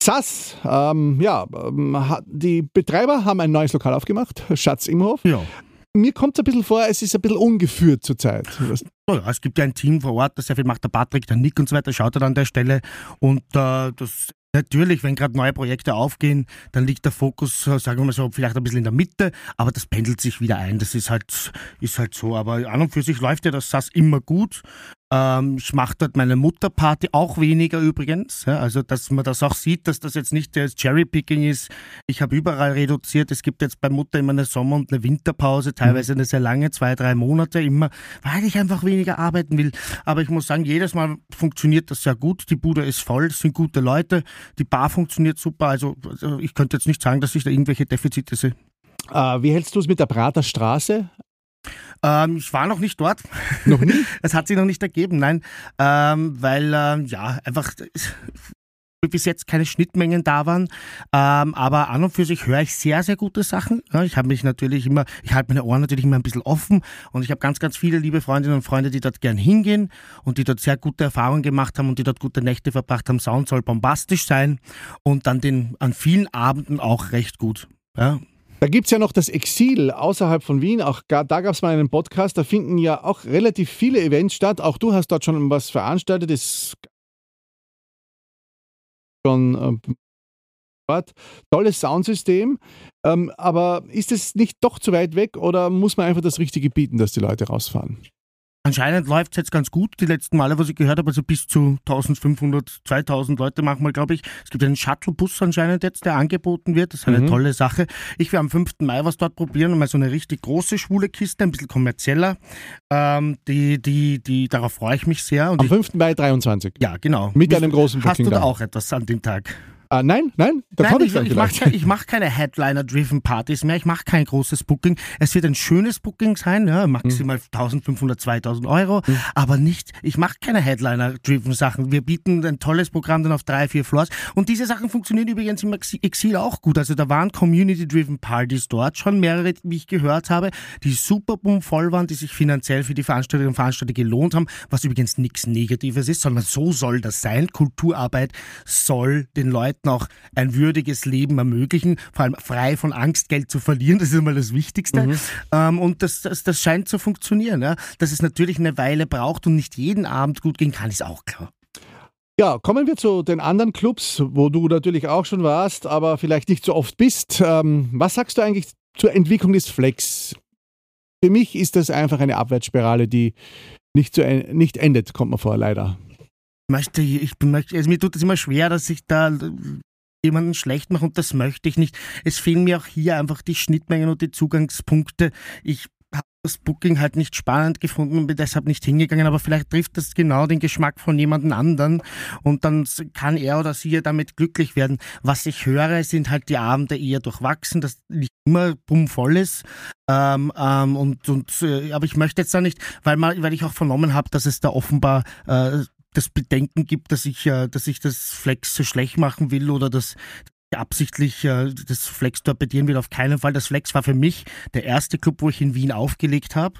SAS, ähm, ja, ähm, die Betreiber haben ein neues Lokal aufgemacht, Schatz Imhof. Ja. Mir kommt es ein bisschen vor, es ist ein bisschen ungeführt zurzeit. Ja, es gibt ja ein Team vor Ort, das sehr viel macht der Patrick, der Nick und so weiter, schaut er an der Stelle. Und äh, das Natürlich, wenn gerade neue Projekte aufgehen, dann liegt der Fokus, äh, sagen wir mal so, vielleicht ein bisschen in der Mitte, aber das pendelt sich wieder ein. Das ist halt, ist halt so. Aber an und für sich läuft ja das SAS immer gut. Ähm, ich mache dort meine Mutterparty auch weniger übrigens. Ja, also, dass man das auch sieht, dass das jetzt nicht das Cherrypicking ist. Ich habe überall reduziert. Es gibt jetzt bei Mutter immer eine Sommer- und eine Winterpause, teilweise eine sehr lange, zwei, drei Monate immer, weil ich einfach weniger arbeiten will. Aber ich muss sagen, jedes Mal funktioniert das sehr gut. Die Bude ist voll, es sind gute Leute. Die Bar funktioniert super. Also, also ich könnte jetzt nicht sagen, dass ich da irgendwelche Defizite sehe. Äh, wie hältst du es mit der Praterstraße? Ähm, ich war noch nicht dort. Noch nie? Es hat sich noch nicht ergeben, nein. Ähm, weil, äh, ja, einfach bis jetzt keine Schnittmengen da waren. Ähm, aber an und für sich höre ich sehr, sehr gute Sachen. Ja, ich habe mich natürlich immer, ich halte meine Ohren natürlich immer ein bisschen offen und ich habe ganz, ganz viele liebe Freundinnen und Freunde, die dort gern hingehen und die dort sehr gute Erfahrungen gemacht haben und die dort gute Nächte verbracht haben. Sound soll bombastisch sein und dann den, an vielen Abenden auch recht gut. Ja, da gibt es ja noch das Exil außerhalb von Wien. Auch da gab es mal einen Podcast. Da finden ja auch relativ viele Events statt. Auch du hast dort schon was veranstaltet. Das schon äh, tolles Soundsystem. Ähm, aber ist es nicht doch zu weit weg oder muss man einfach das Richtige bieten, dass die Leute rausfahren? Anscheinend läuft es jetzt ganz gut. Die letzten Male, was ich gehört habe, also bis zu 1500, 2000 Leute manchmal, glaube ich. Es gibt einen Shuttlebus anscheinend jetzt, der angeboten wird. Das ist eine mhm. tolle Sache. Ich werde am 5. Mai was dort probieren, mal so eine richtig große schwule Kiste, ein bisschen kommerzieller. Ähm, die, die, die, darauf freue ich mich sehr. Und am 5. Mai 23? Ja, genau. Mit einem großen Booking Hast du da auch etwas an dem Tag? Ah, nein, nein, da komme ich, ich, ich mache mach keine Headliner-driven Partys mehr, ich mache kein großes Booking. Es wird ein schönes Booking sein, ja, maximal mhm. 1500, 2000 Euro, mhm. aber nicht, ich mache keine Headliner-driven Sachen. Wir bieten ein tolles Programm dann auf drei, vier Floors und diese Sachen funktionieren übrigens im Exil auch gut. Also da waren Community-driven Partys dort, schon mehrere, wie ich gehört habe, die super voll waren, die sich finanziell für die Veranstalterinnen und Veranstalter gelohnt haben, was übrigens nichts Negatives ist, sondern so soll das sein. Kulturarbeit soll den Leuten Leuten auch ein würdiges Leben ermöglichen, vor allem frei von Angst, Geld zu verlieren. Das ist immer das Wichtigste. Mhm. Ähm, und das, das, das scheint zu funktionieren. Ja? Dass es natürlich eine Weile braucht und nicht jeden Abend gut gehen kann, ist auch klar. Ja, kommen wir zu den anderen Clubs, wo du natürlich auch schon warst, aber vielleicht nicht so oft bist. Ähm, was sagst du eigentlich zur Entwicklung des Flex? Für mich ist das einfach eine Abwärtsspirale, die nicht, zu, nicht endet, kommt mir vor, leider möchte, ich möchte, also mir tut es immer schwer, dass ich da jemanden schlecht mache und das möchte ich nicht. Es fehlen mir auch hier einfach die Schnittmengen und die Zugangspunkte. Ich habe das Booking halt nicht spannend gefunden und bin deshalb nicht hingegangen, aber vielleicht trifft das genau den Geschmack von jemandem anderen und dann kann er oder sie damit glücklich werden. Was ich höre, sind halt die Abende eher durchwachsen, dass nicht immer bummvoll ist. Ähm, ähm, und, und, äh, aber ich möchte jetzt da nicht, weil, mal, weil ich auch vernommen habe, dass es da offenbar äh, das Bedenken gibt, dass ich, äh, dass ich das Flex so schlecht machen will oder dass ich absichtlich äh, das Flex torpedieren will. Auf keinen Fall. Das Flex war für mich der erste Club, wo ich in Wien aufgelegt habe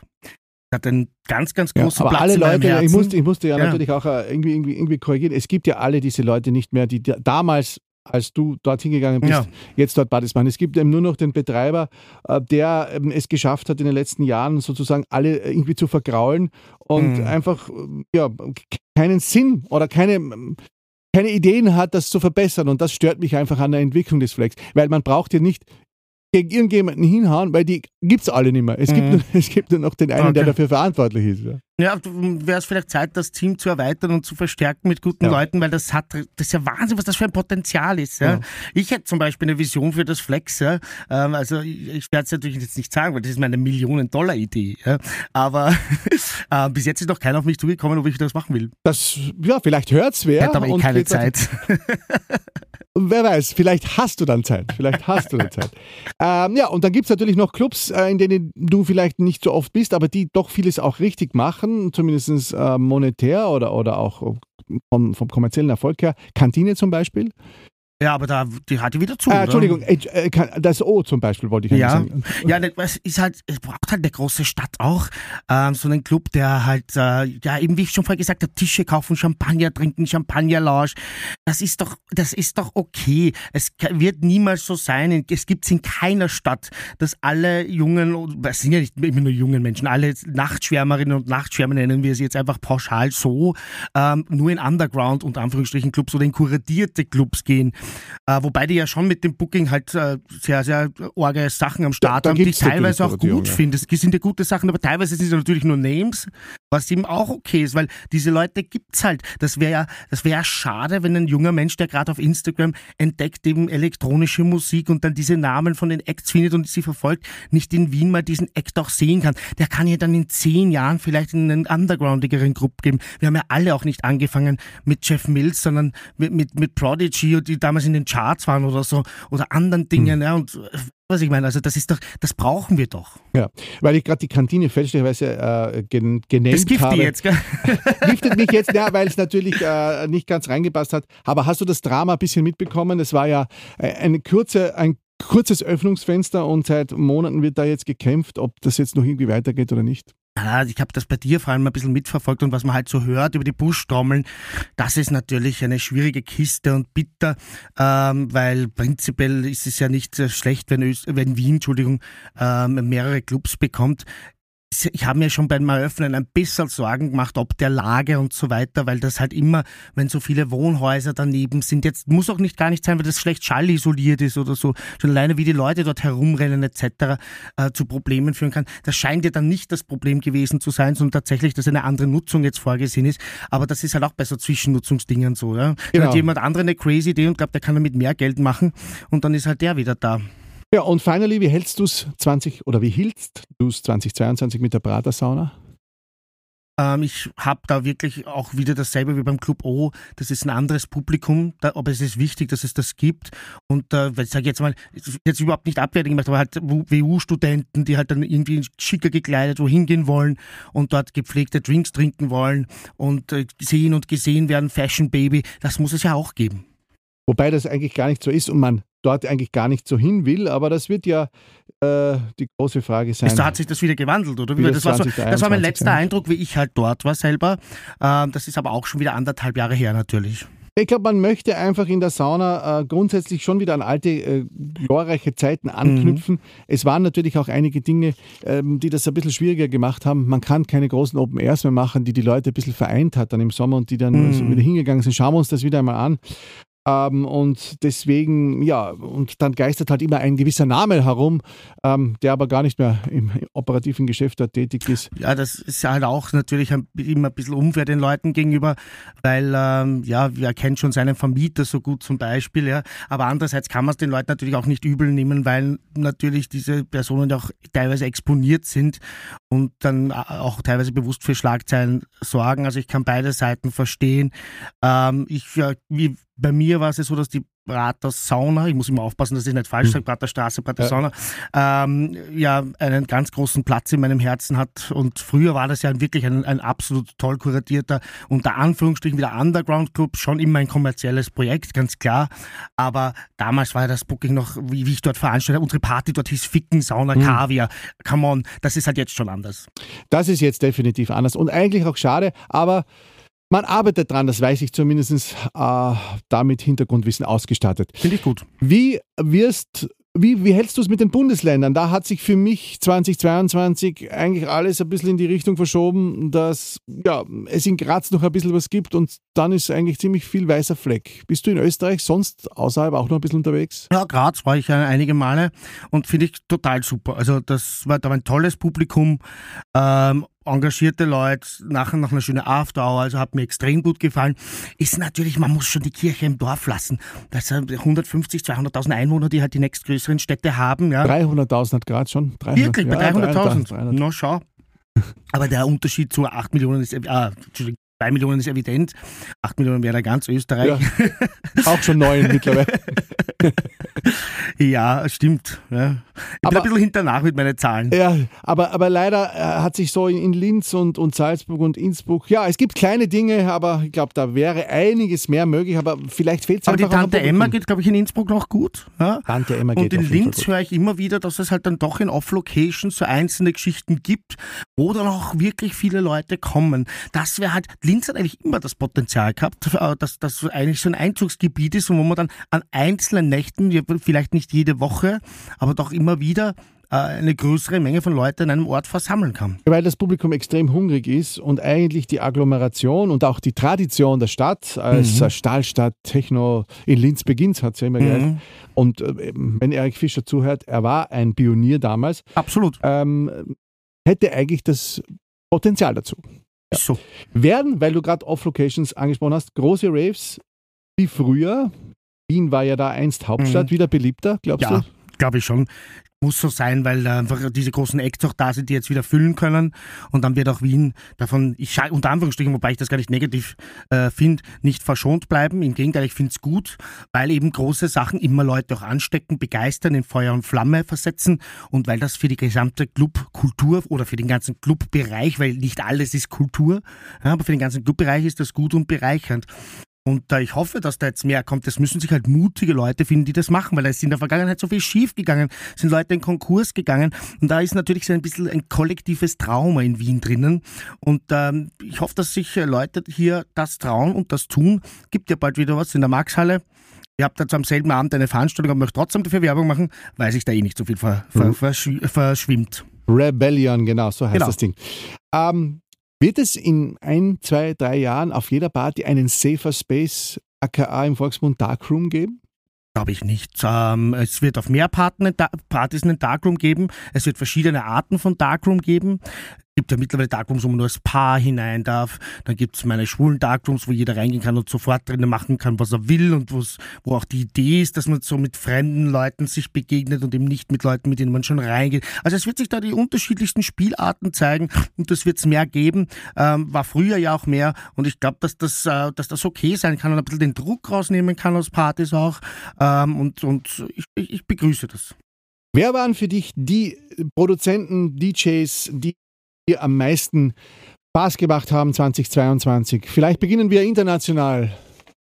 hat einen ganz, ganz großen ja, aber Platz alle Leute, ich musste, ich musste ja, ja, natürlich auch äh, irgendwie, irgendwie, irgendwie korrigieren. Es gibt ja alle diese Leute nicht mehr, die damals als du dorthin gegangen bist, ja. jetzt dort Badismann. Es gibt eben nur noch den Betreiber, äh, der es geschafft hat, in den letzten Jahren sozusagen alle irgendwie zu vergraulen und mhm. einfach ja, keinen Sinn oder keine, keine Ideen hat, das zu verbessern. Und das stört mich einfach an der Entwicklung des Flex. Weil man braucht ja nicht gegen irgendjemanden hinhauen, weil die gibt es alle nicht mehr. Es, mhm. gibt nur, es gibt nur noch den einen, okay. der dafür verantwortlich ist. Ja. Ja, wäre es vielleicht Zeit, das Team zu erweitern und zu verstärken mit guten ja. Leuten, weil das hat, das ist ja Wahnsinn, was das für ein Potenzial ist. Ja? Ich hätte zum Beispiel eine Vision für das Flex. Ähm, also ich werde es natürlich jetzt nicht sagen, weil das ist meine Millionen-Dollar-Idee. Aber äh, bis jetzt ist noch keiner auf mich zugekommen, ob ich das machen will. Das, ja, vielleicht hört es wer. Hätte aber eh keine Zeit. wer weiß, vielleicht hast du dann Zeit. Vielleicht hast du dann Zeit. Ähm, ja, und dann gibt es natürlich noch Clubs, äh, in denen du vielleicht nicht so oft bist, aber die doch vieles auch richtig machen machen, zumindest äh, monetär oder, oder auch vom, vom kommerziellen Erfolg her. Kantine zum Beispiel. Ja, aber da, die hat die wieder zu. Äh, Entschuldigung, äh, äh das O zum Beispiel wollte ich ja sagen. Ja, es ist halt, es braucht halt eine große Stadt auch. Ähm, so einen Club, der halt, äh, ja, eben wie ich schon vorher gesagt habe, Tische kaufen, Champagner trinken, Champagner-Lounge. Das ist doch, das ist doch okay. Es wird niemals so sein. Es gibt es in keiner Stadt, dass alle jungen, es sind ja nicht immer nur jungen Menschen, alle Nachtschwärmerinnen und Nachtschwärmer nennen wir sie jetzt einfach pauschal so, ähm, nur in Underground und Anführungsstrichen Clubs oder in kuratierte Clubs gehen. Äh, wobei die ja schon mit dem Booking halt äh, sehr, sehr orge Sachen am Start da, da haben, die ich teilweise auch gut ja. finde. Es sind ja gute Sachen, aber teilweise sind es natürlich nur Names, was eben auch okay ist, weil diese Leute gibt's halt. Das wäre ja, das wäre ja schade, wenn ein junger Mensch, der gerade auf Instagram entdeckt eben elektronische Musik und dann diese Namen von den Acts findet und sie verfolgt, nicht in Wien mal diesen Act auch sehen kann. Der kann ja dann in zehn Jahren vielleicht in einen undergroundigeren Grupp geben. Wir haben ja alle auch nicht angefangen mit Jeff Mills, sondern mit, mit, mit Prodigy, die damals in den Charts waren oder so, oder anderen Dingen, hm. ja, und was ich meine, also das ist doch, das brauchen wir doch. Ja, weil ich gerade die Kantine fälschlicherweise äh, gen genannt das giftet habe. jetzt, gell? Giftet mich jetzt, ja, weil es natürlich äh, nicht ganz reingepasst hat. Aber hast du das Drama ein bisschen mitbekommen? Es war ja äh, eine kurze, ein kurzes Öffnungsfenster und seit Monaten wird da jetzt gekämpft, ob das jetzt noch irgendwie weitergeht oder nicht. Ja, ich habe das bei dir vor allem ein bisschen mitverfolgt und was man halt so hört über die Buschtrommeln, das ist natürlich eine schwierige Kiste und bitter, ähm, weil prinzipiell ist es ja nicht schlecht, wenn, Öst wenn Wien Entschuldigung, ähm, mehrere Clubs bekommt ich habe mir schon beim Eröffnen ein bisschen Sorgen gemacht, ob der Lage und so weiter, weil das halt immer, wenn so viele Wohnhäuser daneben sind, jetzt muss auch nicht gar nicht sein, weil das schlecht schallisoliert ist oder so, schon alleine wie die Leute dort herumrennen etc. Äh, zu Problemen führen kann. Das scheint ja dann nicht das Problem gewesen zu sein, sondern tatsächlich, dass eine andere Nutzung jetzt vorgesehen ist. Aber das ist halt auch bei so Zwischennutzungsdingen so. Ja? Genau. Dann hat jemand andere eine crazy Idee und glaubt, der kann damit mehr Geld machen und dann ist halt der wieder da. Ja, und finally, wie hältst du es 20 oder wie hieltst du es 2022 mit der Prater Sauna? Ähm, ich habe da wirklich auch wieder dasselbe wie beim Club O. Das ist ein anderes Publikum, da, aber es ist wichtig, dass es das gibt. Und äh, ich sage jetzt mal, jetzt überhaupt nicht abwertend gemacht, aber halt WU-Studenten, die halt dann irgendwie schicker gekleidet wohin gehen wollen und dort gepflegte Drinks trinken wollen und äh, sehen und gesehen werden, Fashion Baby, das muss es ja auch geben. Wobei das eigentlich gar nicht so ist und man dort eigentlich gar nicht so hin will, aber das wird ja äh, die große Frage sein. Da hat sich das wieder gewandelt, oder? Das, das, war so, das, war mein letzter sein. Eindruck, wie ich halt dort war selber. Ähm, das ist aber auch schon wieder anderthalb Jahre her natürlich. Ich glaube, man möchte einfach in der Sauna äh, grundsätzlich schon wieder an alte, äh, glorreiche Zeiten anknüpfen. Mhm. Es waren natürlich auch einige Dinge, ähm, die das ein bisschen schwieriger gemacht haben. Man kann keine großen Open Airs mehr machen, die die Leute ein bisschen vereint hat dann im Sommer und die dann mhm. wieder hingegangen sind. Schauen wir uns das wieder einmal an. Ähm, und deswegen, ja, und dann geistert halt immer ein gewisser Name herum, ähm, der aber gar nicht mehr im operativen Geschäft tätig ist. Ja, das ist halt auch natürlich immer ein bisschen unfair den Leuten gegenüber, weil, ähm, ja, wer kennt schon seinen Vermieter so gut zum Beispiel, ja. Aber andererseits kann man es den Leuten natürlich auch nicht übel nehmen, weil natürlich diese Personen auch teilweise exponiert sind und dann auch teilweise bewusst für Schlagzeilen sorgen. Also ich kann beide Seiten verstehen. Ähm, ich, ja, wie bei mir war es so, dass die Prater Sauna, ich muss immer aufpassen, dass ich nicht falsch hm. sage, Prater Straße, Prater ja. Sauna, ähm, ja, einen ganz großen Platz in meinem Herzen hat. Und früher war das ja wirklich ein, ein absolut toll kuratierter, unter Anführungsstrichen wieder Underground Club, schon immer ein kommerzielles Projekt, ganz klar. Aber damals war ja das Booking noch, wie, wie ich dort veranstalte, unsere Party dort hieß Ficken, Sauna, hm. Kaviar. Come on, das ist halt jetzt schon anders. Das ist jetzt definitiv anders und eigentlich auch schade, aber man arbeitet dran, das weiß ich zumindest, äh, damit Hintergrundwissen ausgestattet. Finde ich gut. Wie wirst wie, wie hältst du es mit den Bundesländern? Da hat sich für mich 2022 eigentlich alles ein bisschen in die Richtung verschoben, dass ja, es in Graz noch ein bisschen was gibt und dann ist eigentlich ziemlich viel weißer Fleck. Bist du in Österreich sonst außerhalb auch noch ein bisschen unterwegs? Ja, Graz war ich einige Male und finde ich total super. Also das war, da war ein tolles Publikum. Ähm, engagierte Leute, nachher noch eine schöne Afterhour, also hat mir extrem gut gefallen. Ist natürlich, man muss schon die Kirche im Dorf lassen. Das sind 150, 200.000 Einwohner, die halt die nächstgrößeren Städte haben. Ja. 300.000 hat gerade schon. 300, Wirklich, bei ja, 300.000? Na, schau. Aber der Unterschied zu 8 Millionen ist, ah, Entschuldigung, 2 Millionen ist evident. 8 Millionen wäre ganz Österreich. Ja, auch schon neun mittlerweile. ja, stimmt. Ja. Ich aber, bin ein bisschen hinternach mit meinen Zahlen. Ja, aber, aber leider äh, hat sich so in Linz und, und Salzburg und Innsbruck, ja, es gibt kleine Dinge, aber ich glaube, da wäre einiges mehr möglich, aber vielleicht fehlt es einfach Aber die Tante Emma geht, glaube ich, in Innsbruck noch gut. Ja? Tante Emma geht Und in Linz höre ich immer wieder, dass es halt dann doch in Off-Locations so einzelne Geschichten gibt, wo dann auch wirklich viele Leute kommen. Das wäre halt, Linz hat eigentlich immer das Potenzial gehabt, äh, dass das eigentlich so ein Einzugsgebiet ist und wo man dann an einzelnen Nächten, vielleicht nicht jede Woche, aber doch immer wieder äh, eine größere Menge von Leuten in einem Ort versammeln kann. Weil das Publikum extrem hungrig ist und eigentlich die Agglomeration und auch die Tradition der Stadt als mhm. Stahlstadt Techno in Linz beginnt, hat es ja immer mhm. gehört. Und äh, wenn Erich Fischer zuhört, er war ein Pionier damals. Absolut. Ähm, hätte eigentlich das Potenzial dazu. Ja. So. Werden, weil du gerade Off-Locations angesprochen hast, große Raves wie früher. Wien war ja da einst Hauptstadt, mhm. wieder beliebter, glaubst ja, du? glaube ich schon muss so sein, weil da einfach diese großen Acts auch da sind, die jetzt wieder füllen können. Und dann wird auch Wien davon, ich unter Anführungsstrichen, wobei ich das gar nicht negativ äh, finde, nicht verschont bleiben. Im Gegenteil, ich finde es gut, weil eben große Sachen immer Leute auch anstecken, begeistern, in Feuer und Flamme versetzen und weil das für die gesamte Clubkultur oder für den ganzen Clubbereich, weil nicht alles ist Kultur, ja, aber für den ganzen Clubbereich ist das gut und bereichernd. Und äh, ich hoffe, dass da jetzt mehr kommt. Es müssen sich halt mutige Leute finden, die das machen, weil es ist in der Vergangenheit so viel schief gegangen, sind Leute in Konkurs gegangen. Und da ist natürlich so ein bisschen ein kollektives Trauma in Wien drinnen. Und ähm, ich hoffe, dass sich äh, Leute hier das trauen und das tun. Gibt ja bald wieder was in der Marxhalle. Ihr habt dazu am selben Abend eine Veranstaltung, aber möchte trotzdem dafür Werbung machen, weil sich da eh nicht so viel ver, ver, mhm. verschw verschwimmt. Rebellion, genau, so heißt genau. das Ding. Ähm, wird es in ein, zwei, drei Jahren auf jeder Party einen Safer Space, aka im Volksmund Darkroom geben? Glaube ich nicht. Ähm, es wird auf mehr Partys einen Darkroom geben. Es wird verschiedene Arten von Darkroom geben. Gibt ja mittlerweile Darkrooms, wo man nur als Paar hinein darf. Dann gibt es meine schwulen Darkrooms, wo jeder reingehen kann und sofort drinnen machen kann, was er will und wo auch die Idee ist, dass man so mit fremden Leuten sich begegnet und eben nicht mit Leuten, mit denen man schon reingeht. Also es wird sich da die unterschiedlichsten Spielarten zeigen und das wird es mehr geben. Ähm, war früher ja auch mehr und ich glaube, dass das, äh, dass das okay sein kann und ein bisschen den Druck rausnehmen kann aus Partys auch. Ähm, und und ich, ich begrüße das. Wer waren für dich die Produzenten, DJs, die dir am meisten Spaß gemacht haben 2022? Vielleicht beginnen wir international.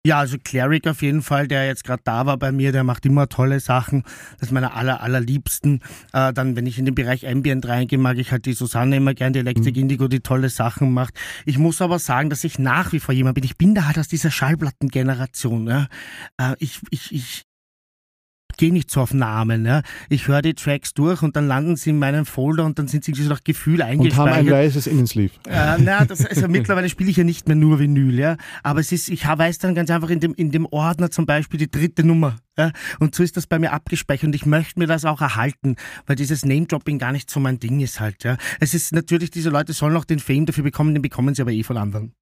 Ja, also Cleric auf jeden Fall, der jetzt gerade da war bei mir, der macht immer tolle Sachen. Das ist meiner aller, allerliebsten. Äh, dann, wenn ich in den Bereich Ambient reingehe, mag ich halt die Susanne immer gern, die Electric mhm. Indigo, die tolle Sachen macht. Ich muss aber sagen, dass ich nach wie vor jemand bin. Ich bin da halt aus dieser Schallplattengeneration. Ja. Äh, ich, ich, ich, gehe nicht so auf Namen. Ja. Ich höre die Tracks durch und dann landen sie in meinem Folder und dann sind sie so nach Gefühl eingespeichert. Und haben ein weißes Innensleeve. Äh, na, das, also mittlerweile spiele ich ja nicht mehr nur Vinyl, ja. Aber es ist, ich weiß dann ganz einfach in dem, in dem Ordner zum Beispiel die dritte Nummer. Ja, und so ist das bei mir abgespeichert und ich möchte mir das auch erhalten, weil dieses Name-Dropping gar nicht so mein Ding ist halt. Ja. Es ist natürlich, diese Leute sollen auch den Fame dafür bekommen, den bekommen sie aber eh von anderen.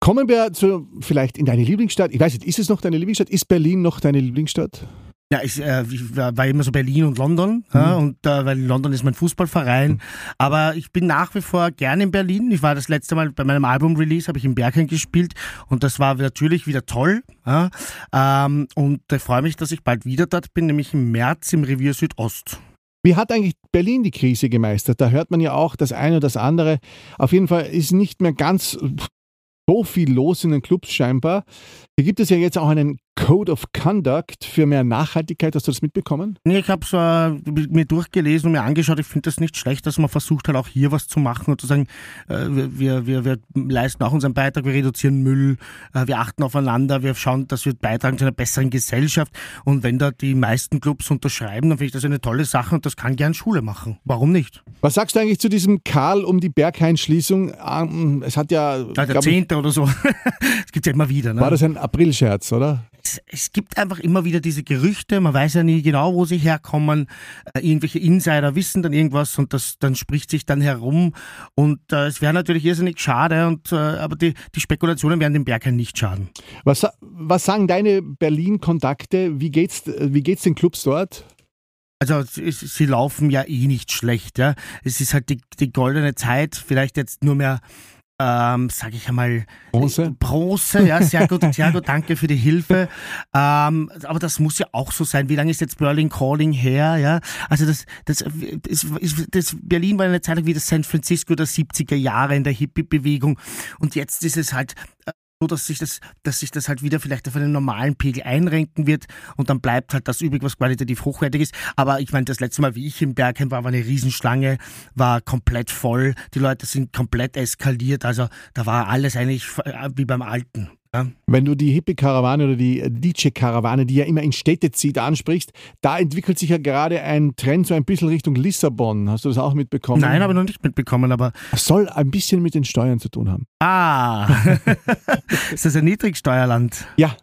Kommen wir zu, vielleicht in deine Lieblingsstadt. Ich weiß nicht, ist es noch deine Lieblingsstadt? Ist Berlin noch deine Lieblingsstadt? Ja, ich, äh, ich war immer so Berlin und London, mhm. ja, und äh, weil London ist mein Fußballverein. Mhm. Aber ich bin nach wie vor gern in Berlin. Ich war das letzte Mal bei meinem Album-Release, habe ich in Bergheim gespielt und das war natürlich wieder toll. Ja, ähm, und ich freue mich, dass ich bald wieder dort bin, nämlich im März im Revier Südost. Wie hat eigentlich Berlin die Krise gemeistert? Da hört man ja auch das eine oder das andere. Auf jeden Fall ist nicht mehr ganz so viel los in den Clubs scheinbar. Hier gibt es ja jetzt auch einen Code of Conduct für mehr Nachhaltigkeit. Hast du das mitbekommen? Nee, ich habe es äh, mir durchgelesen und mir angeschaut. Ich finde das nicht schlecht, dass man versucht hat, auch hier was zu machen und zu sagen, äh, wir, wir, wir leisten auch unseren Beitrag, wir reduzieren Müll, äh, wir achten aufeinander, wir schauen, dass wir beitragen zu einer besseren Gesellschaft. Und wenn da die meisten Clubs unterschreiben, dann finde ich das eine tolle Sache und das kann gern Schule machen. Warum nicht? Was sagst du eigentlich zu diesem Karl um die Berghain-Schließung? Ähm, es hat ja. ja der Zehnte oder so. Es gibt ja immer wieder. Ne? War das ein Aprilscherz, oder? Es, es, gibt einfach immer wieder diese Gerüchte, man weiß ja nie genau, wo sie herkommen. Äh, irgendwelche Insider wissen dann irgendwas und das dann spricht sich dann herum. Und äh, es wäre natürlich irrsinnig schade, und, äh, aber die, die Spekulationen werden dem Bergheim nicht schaden. Was, was sagen deine Berlin-Kontakte? Wie geht's, wie geht's den Clubs dort? Also sie laufen ja eh nicht schlecht. Ja. Es ist halt die, die goldene Zeit, vielleicht jetzt nur mehr ähm, sage ich einmal, Bronze. Bronze, ja, sehr gut, sehr gut, danke für die Hilfe. Ähm, aber das muss ja auch so sein. Wie lange ist jetzt Berlin Calling her? Ja, also das, das, das, das Berlin war eine Zeit lang wie das San Francisco der 70er Jahre in der Hippie-Bewegung und jetzt ist es halt äh, so, dass sich das, dass sich das halt wieder vielleicht auf einen normalen Pegel einrenken wird und dann bleibt halt das übrig, was qualitativ hochwertig ist. Aber ich meine, das letzte Mal, wie ich im Bergheim war, war eine Riesenschlange, war komplett voll. Die Leute sind komplett eskaliert. Also da war alles eigentlich äh, wie beim Alten. Ja. Wenn du die Hippie-Karawane oder die DJ-Karawane, die ja immer in Städte zieht, ansprichst, da entwickelt sich ja gerade ein Trend so ein bisschen Richtung Lissabon. Hast du das auch mitbekommen? Nein, habe ich noch nicht mitbekommen, aber. Das soll ein bisschen mit den Steuern zu tun haben. Ah! ist das ein Niedrigsteuerland? Ja,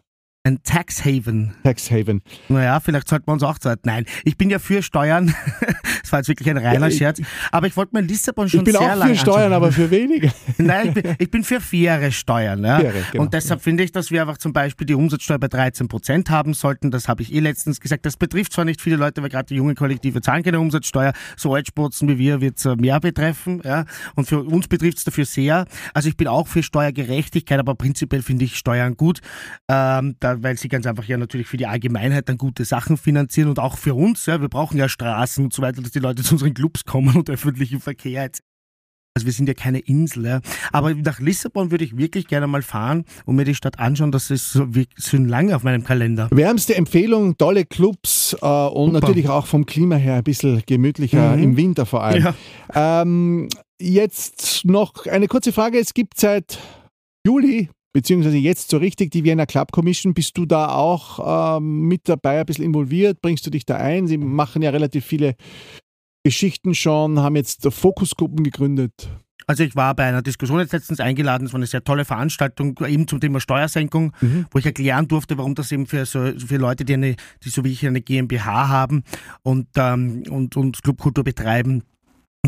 ein Tax Haven. Tax Haven. Naja, vielleicht sollten wir uns auch Zeit. Nein, ich bin ja für Steuern. das war jetzt wirklich ein reiner ja, Scherz. Aber ich wollte mir Lissabon schon sehr lange Ich bin auch für Steuern, aber für weniger. Nein, ich bin, ich bin für faire Steuern. Ja. Faire, genau. Und deshalb finde ich, dass wir einfach zum Beispiel die Umsatzsteuer bei 13 Prozent haben sollten. Das habe ich eh letztens gesagt. Das betrifft zwar nicht viele Leute, weil gerade die jungen Kollektive zahlen keine Umsatzsteuer. So Altsporzen wie wir wird es äh, mehr betreffen. Ja. Und für uns betrifft es dafür sehr. Also ich bin auch für Steuergerechtigkeit, aber prinzipiell finde ich Steuern gut. Ähm, da weil sie ganz einfach ja natürlich für die Allgemeinheit dann gute Sachen finanzieren und auch für uns. Ja, wir brauchen ja Straßen und so weiter, dass die Leute zu unseren Clubs kommen und öffentlichen Verkehr. Also wir sind ja keine Insel. Ja. Aber nach Lissabon würde ich wirklich gerne mal fahren und mir die Stadt anschauen. Das ist so schon lange auf meinem Kalender. Wärmste Empfehlung, tolle Clubs äh, und Super. natürlich auch vom Klima her ein bisschen gemütlicher, mhm. im Winter vor allem. Ja. Ähm, jetzt noch eine kurze Frage. Es gibt seit Juli beziehungsweise jetzt so richtig die Vienna Club Commission. Bist du da auch ähm, mit dabei, ein bisschen involviert? Bringst du dich da ein? Sie machen ja relativ viele Geschichten schon, haben jetzt Fokusgruppen gegründet. Also ich war bei einer Diskussion jetzt letztens eingeladen, es war eine sehr tolle Veranstaltung, eben zum Thema Steuersenkung, mhm. wo ich erklären durfte, warum das eben für, so, für Leute, die, eine, die so wie ich eine GmbH haben und, ähm, und, und Clubkultur betreiben,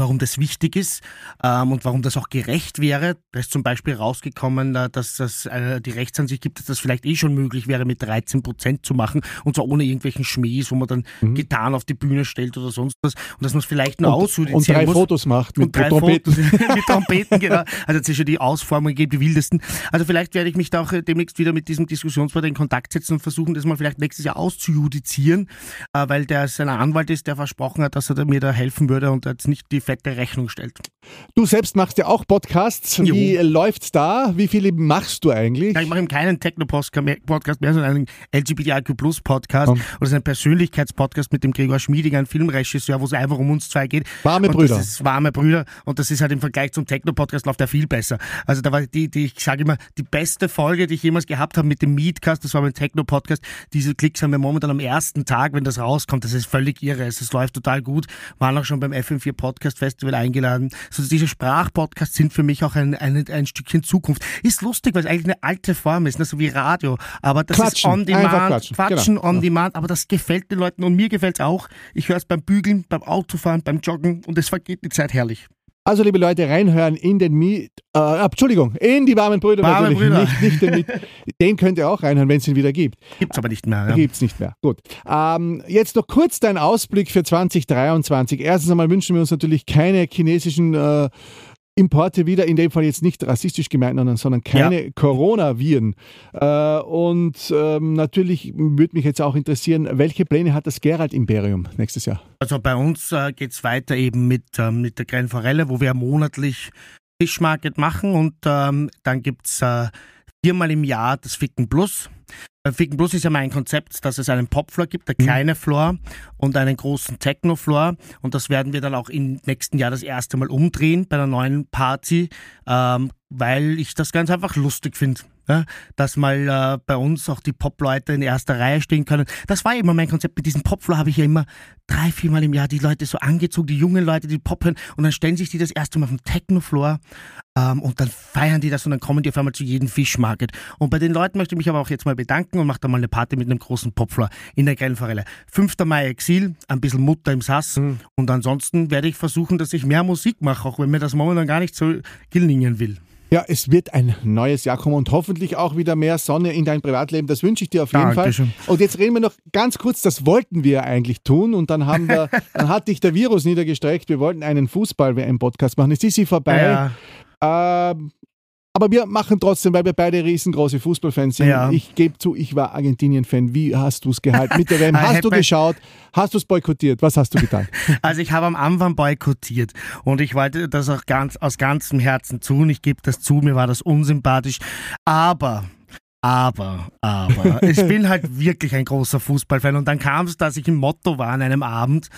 warum das wichtig ist ähm, und warum das auch gerecht wäre. Da ist zum Beispiel rausgekommen, äh, dass es äh, die Rechtsansicht gibt, dass das vielleicht eh schon möglich wäre, mit 13 Prozent zu machen und zwar ohne irgendwelchen Schmähs, wo man dann mhm. Gitarren auf die Bühne stellt oder sonst was und dass man es vielleicht nur ausjudizieren Und drei muss. Fotos macht mit, drei Trompeten. Fotos mit Trompeten, genau. Also es ist schon die Ausformungen gibt, die wildesten. Also vielleicht werde ich mich da auch äh, demnächst wieder mit diesem Diskussionspartner in Kontakt setzen und versuchen, das mal vielleicht nächstes Jahr auszujudizieren, äh, weil der seiner Anwalt ist, der versprochen hat, dass er mir da helfen würde und jetzt nicht die fette Rechnung stellt. Du selbst machst ja auch Podcasts. Jo. Wie läuft's da? Wie viele machst du eigentlich? Ja, ich mache keinen Techno-Podcast mehr, sondern einen LGBTIQ Plus Podcast. Um. Und das ist ein Persönlichkeitspodcast mit dem Gregor Schmiediger, ein Filmregisseur, wo es einfach um uns zwei geht. Warme und Brüder. Das ist warme Brüder. Und das ist halt im Vergleich zum Techno-Podcast läuft er viel besser. Also da war die, die ich sage immer, die beste Folge, die ich jemals gehabt habe mit dem Meetcast, das war mein Techno-Podcast. Diese Klicks haben wir momentan am ersten Tag, wenn das rauskommt. Das ist völlig irre. Es läuft total gut. Waren auch schon beim FM4 Podcast Festival eingeladen. Also diese Sprachpodcasts sind für mich auch ein, ein, ein Stückchen Zukunft. Ist lustig, weil es eigentlich eine alte Form ist, ne? so wie Radio. Aber das quatschen, ist on demand, quatschen, quatschen genau. on demand. Aber das gefällt den Leuten und mir gefällt es auch. Ich höre es beim Bügeln, beim Autofahren, beim Joggen und es vergeht die Zeit herrlich. Also, liebe Leute, reinhören in den Miet, äh, Entschuldigung, in die warmen Brüder Warme natürlich. Brüder. Nicht, nicht den, Miet, den könnt ihr auch reinhören, wenn es ihn wieder gibt. Gibt es aber nicht mehr. Ja. Gibt es nicht mehr. Gut. Ähm, jetzt noch kurz dein Ausblick für 2023. Erstens einmal wünschen wir uns natürlich keine chinesischen äh, Importe wieder, in dem Fall jetzt nicht rassistisch gemeint, sondern keine ja. Coronaviren. Äh, und ähm, natürlich würde mich jetzt auch interessieren, welche Pläne hat das Gerald-Imperium nächstes Jahr? Also bei uns äh, geht es weiter eben mit, äh, mit der Kleinen Forelle, wo wir monatlich Fischmarket machen und ähm, dann gibt es äh, viermal im Jahr das Ficken Plus. Ficken Plus ist ja mein Konzept, dass es einen Popfloor gibt, eine mhm. kleine Floor und einen großen Techno-Floor. Und das werden wir dann auch im nächsten Jahr das erste Mal umdrehen bei einer neuen Party, ähm, weil ich das ganz einfach lustig finde ja, dass mal äh, bei uns auch die Pop-Leute in erster Reihe stehen können. Das war immer mein Konzept. Mit diesem Popfloor habe ich ja immer drei, viermal im Jahr die Leute so angezogen, die jungen Leute, die Pop hören und dann stellen sich die das erste Mal auf den Techno-Floor ähm, und dann feiern die das und dann kommen die auf einmal zu jedem Fischmarket. Und bei den Leuten möchte ich mich aber auch jetzt mal bedanken und mache da mal eine Party mit einem großen Popfloor in der Grellforelle. 5. Mai Exil, ein bisschen Mutter im Sass mhm. und ansonsten werde ich versuchen, dass ich mehr Musik mache, auch wenn mir das momentan gar nicht so gelingen will. Ja, es wird ein neues Jahr kommen und hoffentlich auch wieder mehr Sonne in dein Privatleben. Das wünsche ich dir auf jeden Dankeschön. Fall. Und jetzt reden wir noch ganz kurz, das wollten wir eigentlich tun und dann haben wir, dann hat dich der Virus niedergestreckt. Wir wollten einen Fußball-WM-Podcast machen. Jetzt ist sie vorbei. Ja. Ähm, aber wir machen trotzdem, weil wir beide riesengroße Fußballfans sind. Ja. Ich gebe zu, ich war Argentinien-Fan. Wie hast du es gehalten mit der WM? Hast du geschaut? Hast du es boykottiert? Was hast du getan? Also ich habe am Anfang boykottiert und ich wollte das auch ganz aus ganzem Herzen tun. Ich gebe das zu, mir war das unsympathisch. Aber aber, aber, ich bin halt wirklich ein großer Fußballfan. Und dann kam es, dass ich im Motto war an einem Abend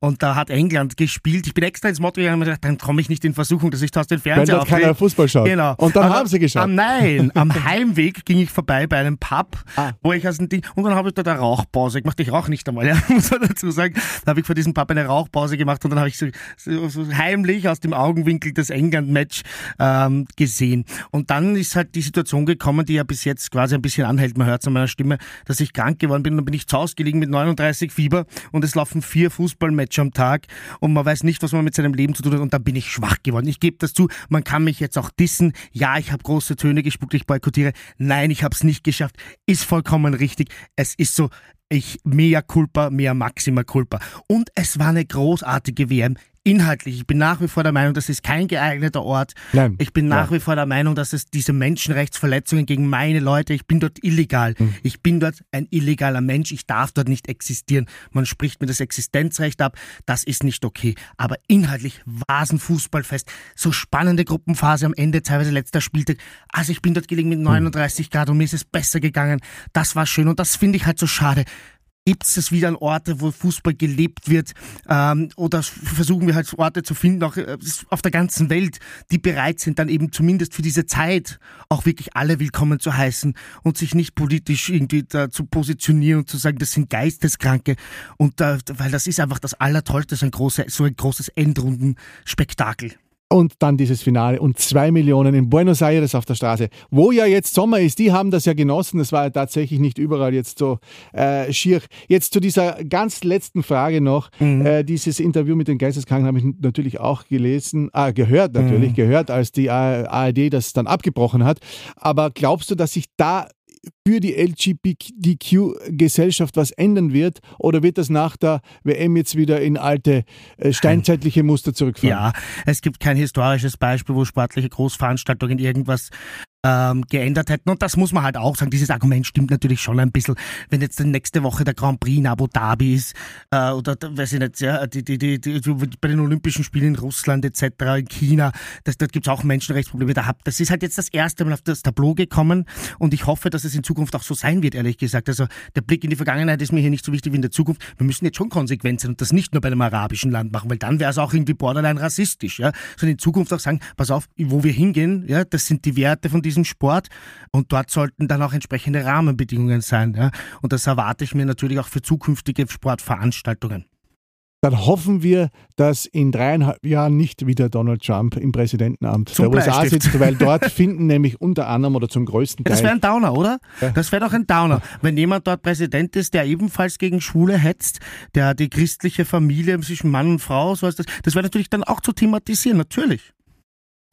und da hat England gespielt. Ich bin extra ins Motto gegangen und gedacht, dann komme ich nicht in Versuchung, dass ich da aus den Fernseher Wenn keiner Fußball schaut. Genau. Und dann aber, haben sie geschaut. Am, nein, am Heimweg ging ich vorbei bei einem Pub, ah. wo ich aus dem Ding, und dann habe ich da eine Rauchpause gemacht. Ich rauche nicht einmal, ja, muss man dazu sagen. Da habe ich vor diesem Pub eine Rauchpause gemacht und dann habe ich so, so, so, heimlich aus dem Augenwinkel das England-Match ähm, gesehen. Und dann ist halt die Situation gekommen, die ja bis jetzt quasi ein bisschen anhält, man hört es an meiner Stimme, dass ich krank geworden bin. Dann bin ich zu Hause gelegen mit 39 Fieber und es laufen vier Fußballmatches am Tag und man weiß nicht, was man mit seinem Leben zu tun hat und dann bin ich schwach geworden. Ich gebe das zu, man kann mich jetzt auch dissen. Ja, ich habe große Töne gespuckt, ich boykottiere. Nein, ich habe es nicht geschafft. Ist vollkommen richtig. Es ist so, ich mehr culpa, mehr maxima culpa. Und es war eine großartige WM inhaltlich, ich bin nach wie vor der Meinung, das ist kein geeigneter Ort. Nein. Ich bin nach ja. wie vor der Meinung, dass es diese Menschenrechtsverletzungen gegen meine Leute, ich bin dort illegal. Mhm. Ich bin dort ein illegaler Mensch, ich darf dort nicht existieren. Man spricht mir das Existenzrecht ab, das ist nicht okay. Aber inhaltlich war es ein Fußballfest. So spannende Gruppenphase am Ende, teilweise letzter Spieltag. Also ich bin dort gelegen mit 39 mhm. Grad und mir ist es besser gegangen. Das war schön und das finde ich halt so schade gibt es wieder an Orte, wo Fußball gelebt wird? Ähm, oder versuchen wir halt Orte zu finden, auch äh, auf der ganzen Welt, die bereit sind, dann eben zumindest für diese Zeit auch wirklich alle willkommen zu heißen und sich nicht politisch irgendwie da zu positionieren und zu sagen, das sind Geisteskranke. Und äh, weil das ist einfach das Allertollste, so ein, große, so ein großes Endrundenspektakel. Und dann dieses Finale und zwei Millionen in Buenos Aires auf der Straße, wo ja jetzt Sommer ist, die haben das ja genossen. Das war ja tatsächlich nicht überall jetzt so äh, schier. Jetzt zu dieser ganz letzten Frage noch. Mhm. Äh, dieses Interview mit den Geisteskranken habe ich natürlich auch gelesen, äh, gehört natürlich, mhm. gehört, als die ARD das dann abgebrochen hat. Aber glaubst du, dass sich da für die LGBTQ-Gesellschaft was ändern wird? Oder wird das nach der WM jetzt wieder in alte äh, steinzeitliche Muster zurückfallen? Ja, es gibt kein historisches Beispiel, wo sportliche Großveranstaltungen irgendwas ähm, geändert hätten. Und das muss man halt auch sagen. Dieses Argument stimmt natürlich schon ein bisschen. Wenn jetzt nächste Woche der Grand Prix in Abu Dhabi ist äh, oder weiß ich nicht, ja, die, die, die, die, bei den Olympischen Spielen in Russland etc., in China, das, da gibt es auch Menschenrechtsprobleme. Da hab, das ist halt jetzt das erste Mal auf das Tableau gekommen und ich hoffe, dass es in Zukunft auch so sein wird, ehrlich gesagt. Also der Blick in die Vergangenheit ist mir hier nicht so wichtig wie in der Zukunft. Wir müssen jetzt schon konsequent sein und das nicht nur bei einem arabischen Land machen, weil dann wäre es auch irgendwie borderline rassistisch. Ja? Sondern in Zukunft auch sagen, pass auf, wo wir hingehen, ja, das sind die Werte von diesem Sport und dort sollten dann auch entsprechende Rahmenbedingungen sein. Ja? Und das erwarte ich mir natürlich auch für zukünftige Sportveranstaltungen dann hoffen wir, dass in dreieinhalb Jahren nicht wieder Donald Trump im Präsidentenamt zum der USA sitzt, weil dort finden nämlich unter anderem oder zum größten Teil. Das wäre ein Downer, oder? Ja. Das wäre doch ein Downer. Wenn jemand dort Präsident ist, der ebenfalls gegen Schwule hetzt, der die christliche Familie zwischen Mann und Frau, so ist das, das wäre natürlich dann auch zu thematisieren, natürlich.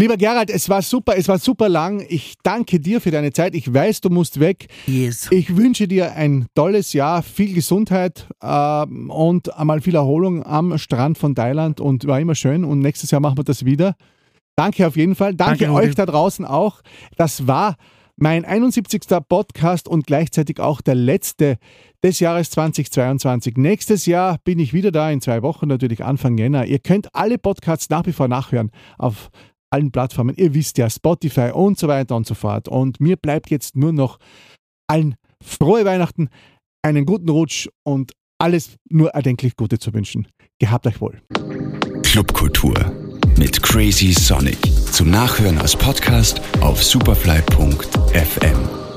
Lieber Gerald, es war super, es war super lang. Ich danke dir für deine Zeit. Ich weiß, du musst weg. Yes. Ich wünsche dir ein tolles Jahr, viel Gesundheit äh, und einmal viel Erholung am Strand von Thailand und war immer schön. Und nächstes Jahr machen wir das wieder. Danke auf jeden Fall. Danke, danke euch da draußen auch. Das war mein 71. Podcast und gleichzeitig auch der letzte des Jahres 2022. Nächstes Jahr bin ich wieder da, in zwei Wochen natürlich Anfang Jänner. Ihr könnt alle Podcasts nach wie vor nachhören auf allen Plattformen. Ihr wisst ja, Spotify und so weiter und so fort. Und mir bleibt jetzt nur noch allen frohe Weihnachten, einen guten Rutsch und alles nur erdenklich Gute zu wünschen. Gehabt euch wohl. Clubkultur mit Crazy Sonic. Zum Nachhören als Podcast auf superfly.fm.